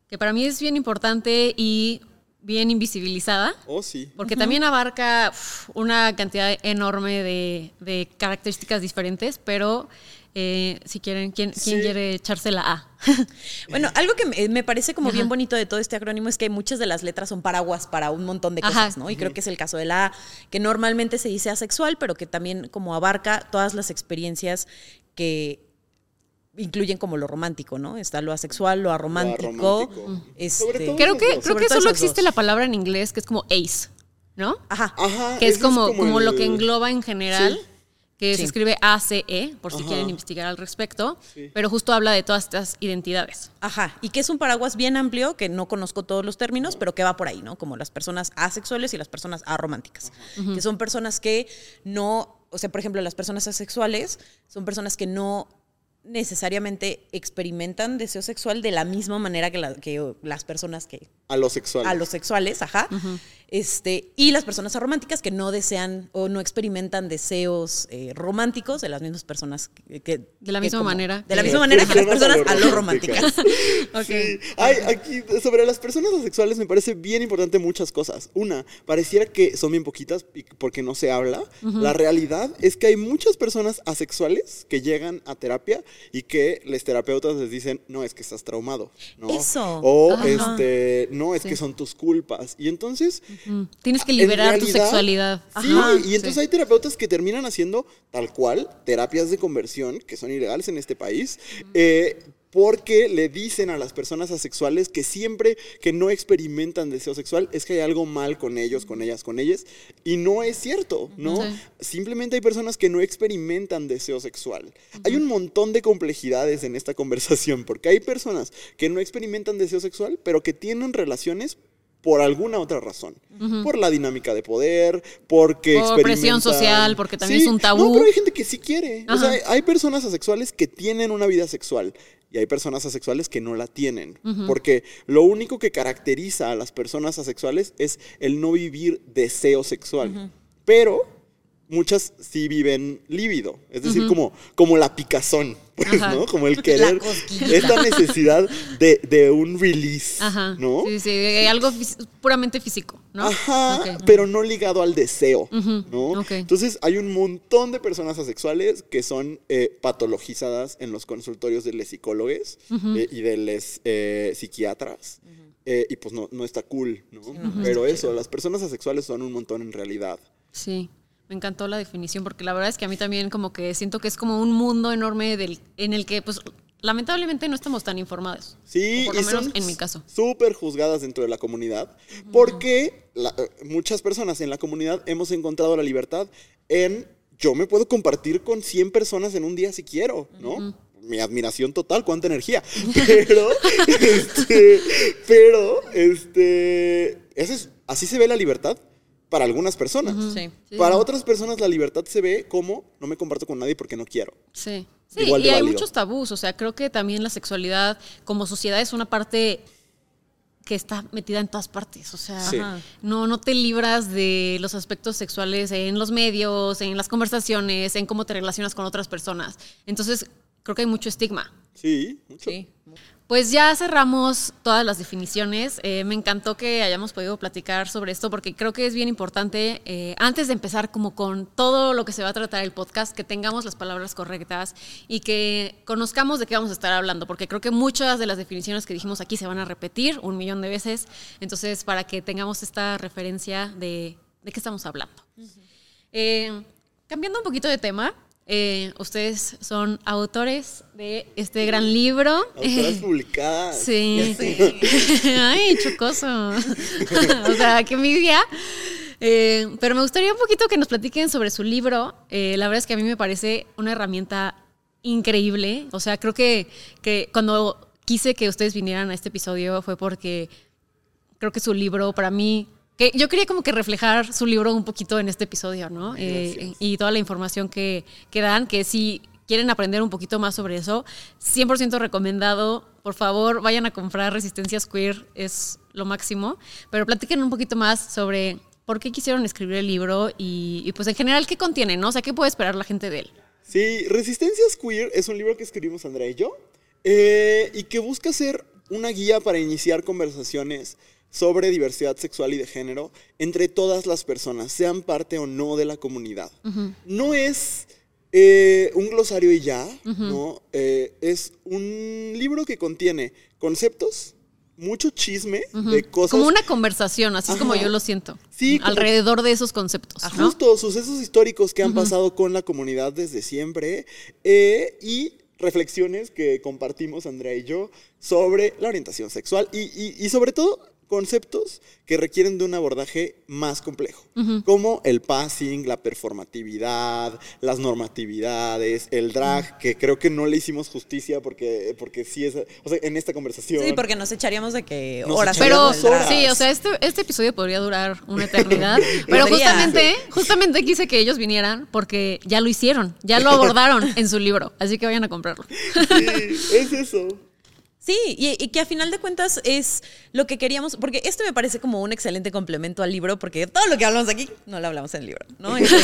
que para mí es bien importante y bien invisibilizada. Oh, sí. Porque también abarca uf, una cantidad enorme de, de características diferentes, pero eh, si quieren, ¿quién, quiere echarse la A? Bueno, algo que me, parece como Ajá. bien bonito de todo este acrónimo es que muchas de las letras son paraguas para un montón de Ajá. cosas, ¿no? Y creo que es el caso de la A, que normalmente se dice asexual, pero que también como abarca todas las experiencias que incluyen como lo romántico, ¿no? Está lo asexual, lo aromántico. aromántico. este- Creo que, creo que solo existe dos. la palabra en inglés que es como ace, ¿no? Ajá. Ajá. que es como, como, lo que engloba en general. Sí. Que Sí. se escribe ACE, por si Ajá. quieren investigar al respecto, Sí. pero justo habla de todas estas identidades. Ajá, y que es un paraguas bien amplio, que no conozco todos los términos, pero que va por ahí, ¿no? Como las personas asexuales y las personas arománticas, que son personas que no, o sea, por ejemplo, las personas asexuales son personas que no necesariamente experimentan deseo sexual de la misma manera que, la- que las personas que A lo sexual. a los sexuales, ajá. Este, y las personas arománticas que no desean o no experimentan deseos eh, románticos de las mismas personas que, que- De la que misma como- manera De la que- misma manera que las personas a lo románticas. Sí. Ay, aquí sobre las personas asexuales me parece bien importante muchas cosas. Una, pareciera que son bien poquitas y porque no se habla. La realidad es que hay muchas personas asexuales que llegan a terapia y que los terapeutas les dicen, no, es que estás traumado. ¿no? Eso. O Ajá. este, no, es Sí. que son tus culpas. Y entonces. Tienes que liberar tu sexualidad. Sí, Ajá, y entonces sí. hay terapeutas que terminan haciendo tal cual terapias de conversión, que son ilegales en este país, eh, porque le dicen a las personas asexuales que siempre que no experimentan deseo sexual es que hay algo mal con ellos, con ellas, con ellas, y no es cierto, ¿no? Sí. Simplemente hay personas que no experimentan deseo sexual. Hay un montón de complejidades en esta conversación, porque hay personas que no experimentan deseo sexual, pero que tienen relaciones por alguna otra razón. Por la dinámica de poder, porque Por presión experimentan- social, porque también es un tabú. No, pero hay gente que sí quiere. O Ajá. sea, hay personas asexuales que tienen una vida sexual y hay personas asexuales que no la tienen. Porque lo único que caracteriza a las personas asexuales es el no vivir deseo sexual. Pero muchas sí viven lívido, es decir, como, como la picazón, pues. ¿no? Como el querer, esta necesidad de, de un release, Ajá. ¿no? Sí, sí, de algo puramente físico, ¿no? Ajá, pero no ligado al deseo, ¿no? Entonces hay un montón de personas asexuales que son eh, patologizadas en los consultorios de los psicólogos eh, y de los eh, psiquiatras. Eh, y pues no, no está cool, ¿no? Pero eso, las personas asexuales son un montón en realidad. Sí, me encantó la definición porque la verdad es que a mí también como que siento que es como un mundo enorme del, en el que pues lamentablemente no estamos tan informados. Sí, por lo y menos son en mi caso. súper juzgadas dentro de la comunidad, porque la- eh, muchas personas en la comunidad hemos encontrado la libertad en yo me puedo compartir con 100 personas en un día si quiero, ¿no? Mi admiración total, cuánta energía. Pero, este, pero, este, ese es- así se ve la libertad para algunas personas. Sí. Sí. Para otras personas la libertad se ve como no me comparto con nadie porque no quiero. Sí. Sí, Igual y hay válido. muchos tabús, o sea, creo que también la sexualidad como sociedad es una parte que está metida en todas partes. O sea, Sí. no, no te libras de los aspectos sexuales en los medios, en las conversaciones, en cómo te relacionas con otras personas. Entonces, creo que hay mucho estigma. Sí, mucho. Sí. Pues ya cerramos todas las definiciones. Eh, me encantó que hayamos podido platicar sobre esto porque creo que es bien importante, eh, antes de empezar como con todo lo que se va a tratar el podcast, que tengamos las palabras correctas y que conozcamos de qué vamos a estar hablando, porque creo que muchas de las definiciones que dijimos aquí se van a repetir un millón de veces. Entonces, para que tengamos esta referencia de, de qué estamos hablando. Eh, cambiando un poquito de tema, eh, ustedes son autores de este gran libro. Autoras publicadas. Sí. Ay, chocoso. o sea, qué envidia. Eh, pero me gustaría un poquito que nos platiquen sobre su libro. Eh, la verdad es que a mí me parece una herramienta increíble. O sea, creo que, que cuando quise que ustedes vinieran a este episodio fue porque creo que su libro para mí que yo quería como que reflejar su libro un poquito en este episodio, ¿no? Eh, y toda la información que, que dan, que si quieren aprender un poquito más sobre eso, 100% recomendado. Por favor, vayan a comprar Resistencias Queer, es lo máximo. Pero platiquen un poquito más sobre por qué quisieron escribir el libro y, y pues en general qué contiene, ¿no? O sea, qué puede esperar la gente de él. Sí, Resistencias Queer es un libro que escribimos Andrea y yo eh, y que busca ser una guía para iniciar conversaciones sobre diversidad sexual y de género entre todas las personas, sean parte o no de la comunidad. No es eh, un glosario y ya, ¿no? Eh, es un libro que contiene conceptos, mucho chisme de cosas... Como una conversación, así es como yo lo siento. Sí, Alrededor de esos conceptos. ¿no? Justo, sucesos históricos que han pasado con la comunidad desde siempre eh, y reflexiones que compartimos Andrea y yo sobre la orientación sexual y, y- y sobre todo conceptos que requieren de un abordaje más complejo, como el passing, la performatividad, las normatividades, el drag, que creo que no le hicimos justicia porque, porque sí es, o sea, en esta conversación... Sí, porque nos echaríamos de que Nos horas. Pero drag. sí, o sea, este, este episodio podría durar una eternidad. pero justamente, justamente quise que ellos vinieran porque ya lo hicieron, ya lo abordaron en su libro. Así que vayan a comprarlo. Sí, es eso. Sí, y, y que a final de cuentas es lo que queríamos, porque este me parece como un excelente complemento al libro, porque todo lo que hablamos aquí no lo hablamos en el libro, ¿no? Este,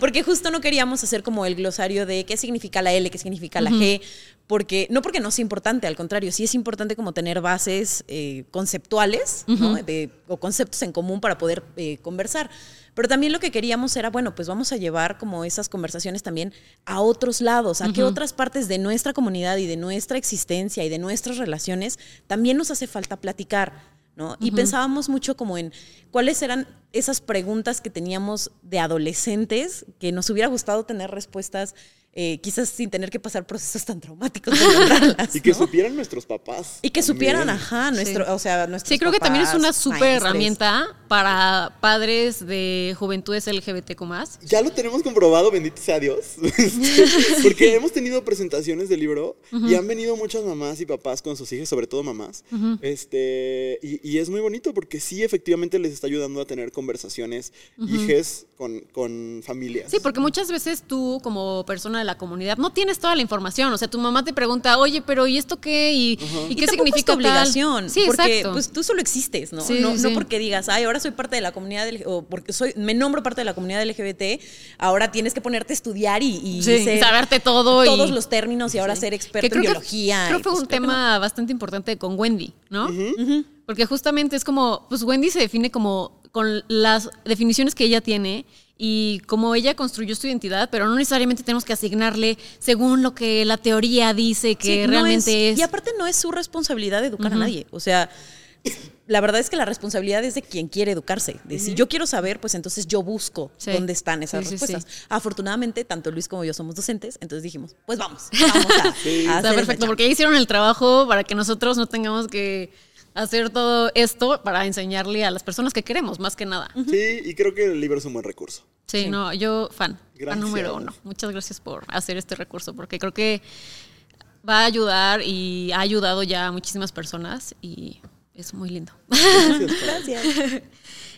porque justo no queríamos hacer como el glosario de qué significa la L, qué significa la G, porque no porque no sea importante, al contrario, sí es importante como tener bases eh, conceptuales, ¿no? De- o conceptos en común para poder eh, conversar. Pero también lo que queríamos era, bueno, pues vamos a llevar como esas conversaciones también a otros lados, a que otras partes de nuestra comunidad y de nuestra existencia y de nuestras relaciones también nos hace falta platicar, ¿no? Y pensábamos mucho como en cuáles eran esas preguntas que teníamos de adolescentes que nos hubiera gustado tener respuestas, eh, quizás sin tener que pasar procesos tan traumáticos Y que ¿no? supieran nuestros papás. Y que supieran, ajá, nuestro, o sea, nuestros Sí, creo que también es una súper herramienta para padres de juventudes LGBTQ+. Ya lo tenemos comprobado, bendito sea Dios. Este, Porque hemos tenido presentaciones del libro y han venido muchas mamás y papás con sus hijas, sobre todo mamás. este, y, y es muy bonito porque sí, efectivamente les está ayudando a tener conversaciones, hijes con, con familias. Sí, porque muchas veces tú, como persona de la comunidad, no tienes toda la información. O sea, tu mamá te pregunta, oye, pero ¿y esto qué? ¿Y, ¿y Y qué significa es tu tal?" obligación. Sí, porque exacto. pues tú solo existes, ¿no? Sí, no, sí, no sí. porque digas, ay, ahora soy parte de la comunidad del- o porque soy, me nombro parte de la comunidad LGBT, ahora tienes que ponerte a estudiar y, y Sí, ser- saberte todo y- todos los términos y ahora ser experto en creo que- biología. creo y, que fue pues, un creo que tema bastante importante con Wendy, ¿no? Porque justamente es como, pues Wendy se define como con las definiciones que ella tiene y como ella construyó su identidad, pero no necesariamente tenemos que asignarle según lo que la teoría dice que Sí, no realmente es. Y aparte no es su responsabilidad educar a nadie. O sea, la verdad es que la responsabilidad es de quien quiere educarse. De si yo quiero saber, pues entonces yo busco Sí. dónde están esas Sí, respuestas. sí. Afortunadamente, tanto Luis como yo somos docentes, entonces dijimos, pues vamos, vamos a, a Está hacer perfecto, porque hicieron el trabajo para que nosotros no tengamos que hacer todo esto para enseñarle a las personas que queremos, más que nada. Sí, y creo que el libro es un buen recurso. Sí, no, yo fan, Gracias. fan número uno. Muchas gracias por hacer este recurso, porque creo que va a ayudar y ha ayudado ya a muchísimas personas y es muy lindo. Gracias. Gracias.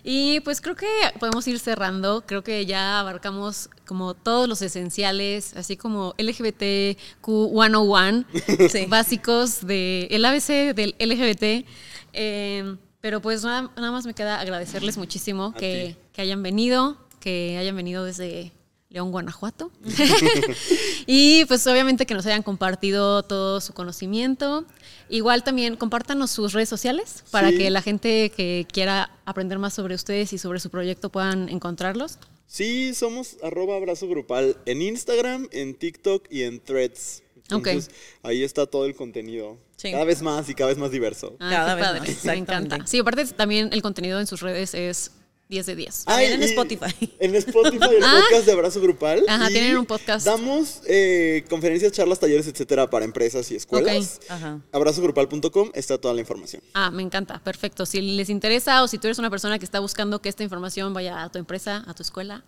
Y pues creo que podemos ir cerrando. Creo que ya abarcamos como todos los esenciales, así como LGBTQ 101, Sí. básicos del ABC del LGBT. Eh, Pero pues nada, nada más me queda agradecerles muchísimo que hayan venido, que hayan venido desde León, Guanajuato. y pues obviamente que nos hayan compartido todo su conocimiento. Igual también compártanos sus redes sociales para Sí. que la gente que quiera aprender más sobre ustedes y sobre su proyecto puedan encontrarlos. Sí, somos arroba abrazo grupal en Instagram, en TikTok y en Threads. Entonces, ahí está todo el contenido. Sí. Cada vez más y cada vez más diverso. Ah, Cada vez padre. más, Me encanta. Sí, aparte también el contenido en sus redes es 10 de 10. También en y Spotify. En Spotify, el Ah. podcast de Abrazo Grupal. Ajá, tienen un podcast. Damos eh, conferencias, charlas, talleres, etcétera, para empresas y escuelas. Ok. Ajá. Abrazogrupal.com está toda la información. Ah, me encanta, perfecto. Si les interesa o si tú eres una persona que está buscando que esta información vaya a tu empresa, a tu escuela,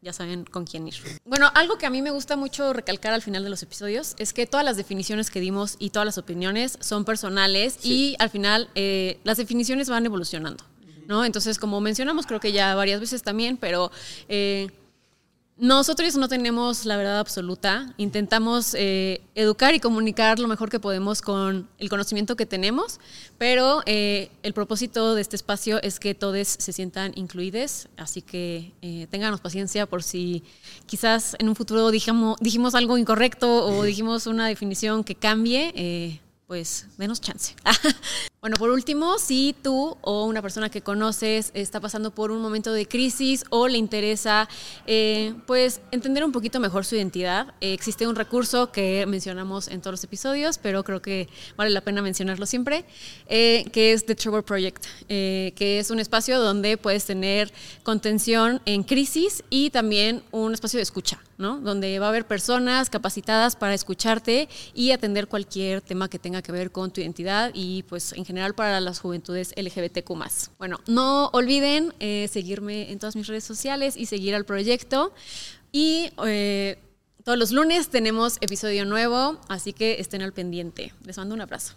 ya saben con quién ir. Bueno, algo que a mí me gusta mucho recalcar al final de los episodios es que todas las definiciones que dimos y todas las opiniones son personales y al final eh, las definiciones van evolucionando, ¿no? Entonces, como mencionamos, creo que ya varias veces también, pero... eh, nosotros no tenemos la verdad absoluta. Intentamos eh, educar y comunicar lo mejor que podemos con el conocimiento que tenemos, pero eh, el propósito de este espacio es que todos se sientan incluidos, así que eh, ténganos paciencia por si quizás en un futuro dijimos, dijimos algo incorrecto o dijimos una definición que cambie. Pues denos chance. bueno, por último, si tú o una persona que conoces está pasando por un momento de crisis o le interesa, eh, pues entender un poquito mejor su identidad, eh, existe un recurso que mencionamos en todos los episodios, pero creo que vale la pena mencionarlo siempre, eh, que es The Trevor Project, que es un espacio donde puedes tener contención en crisis y también un espacio de escucha, ¿no? Donde va a haber personas capacitadas para escucharte y atender cualquier tema que tenga que ver con tu identidad y pues en general para las juventudes LGBTQ+. Bueno, no olviden eh, seguirme en todas mis redes sociales y seguir al proyecto y eh, todos los lunes tenemos episodio nuevo, así que estén al pendiente. Les mando un abrazo.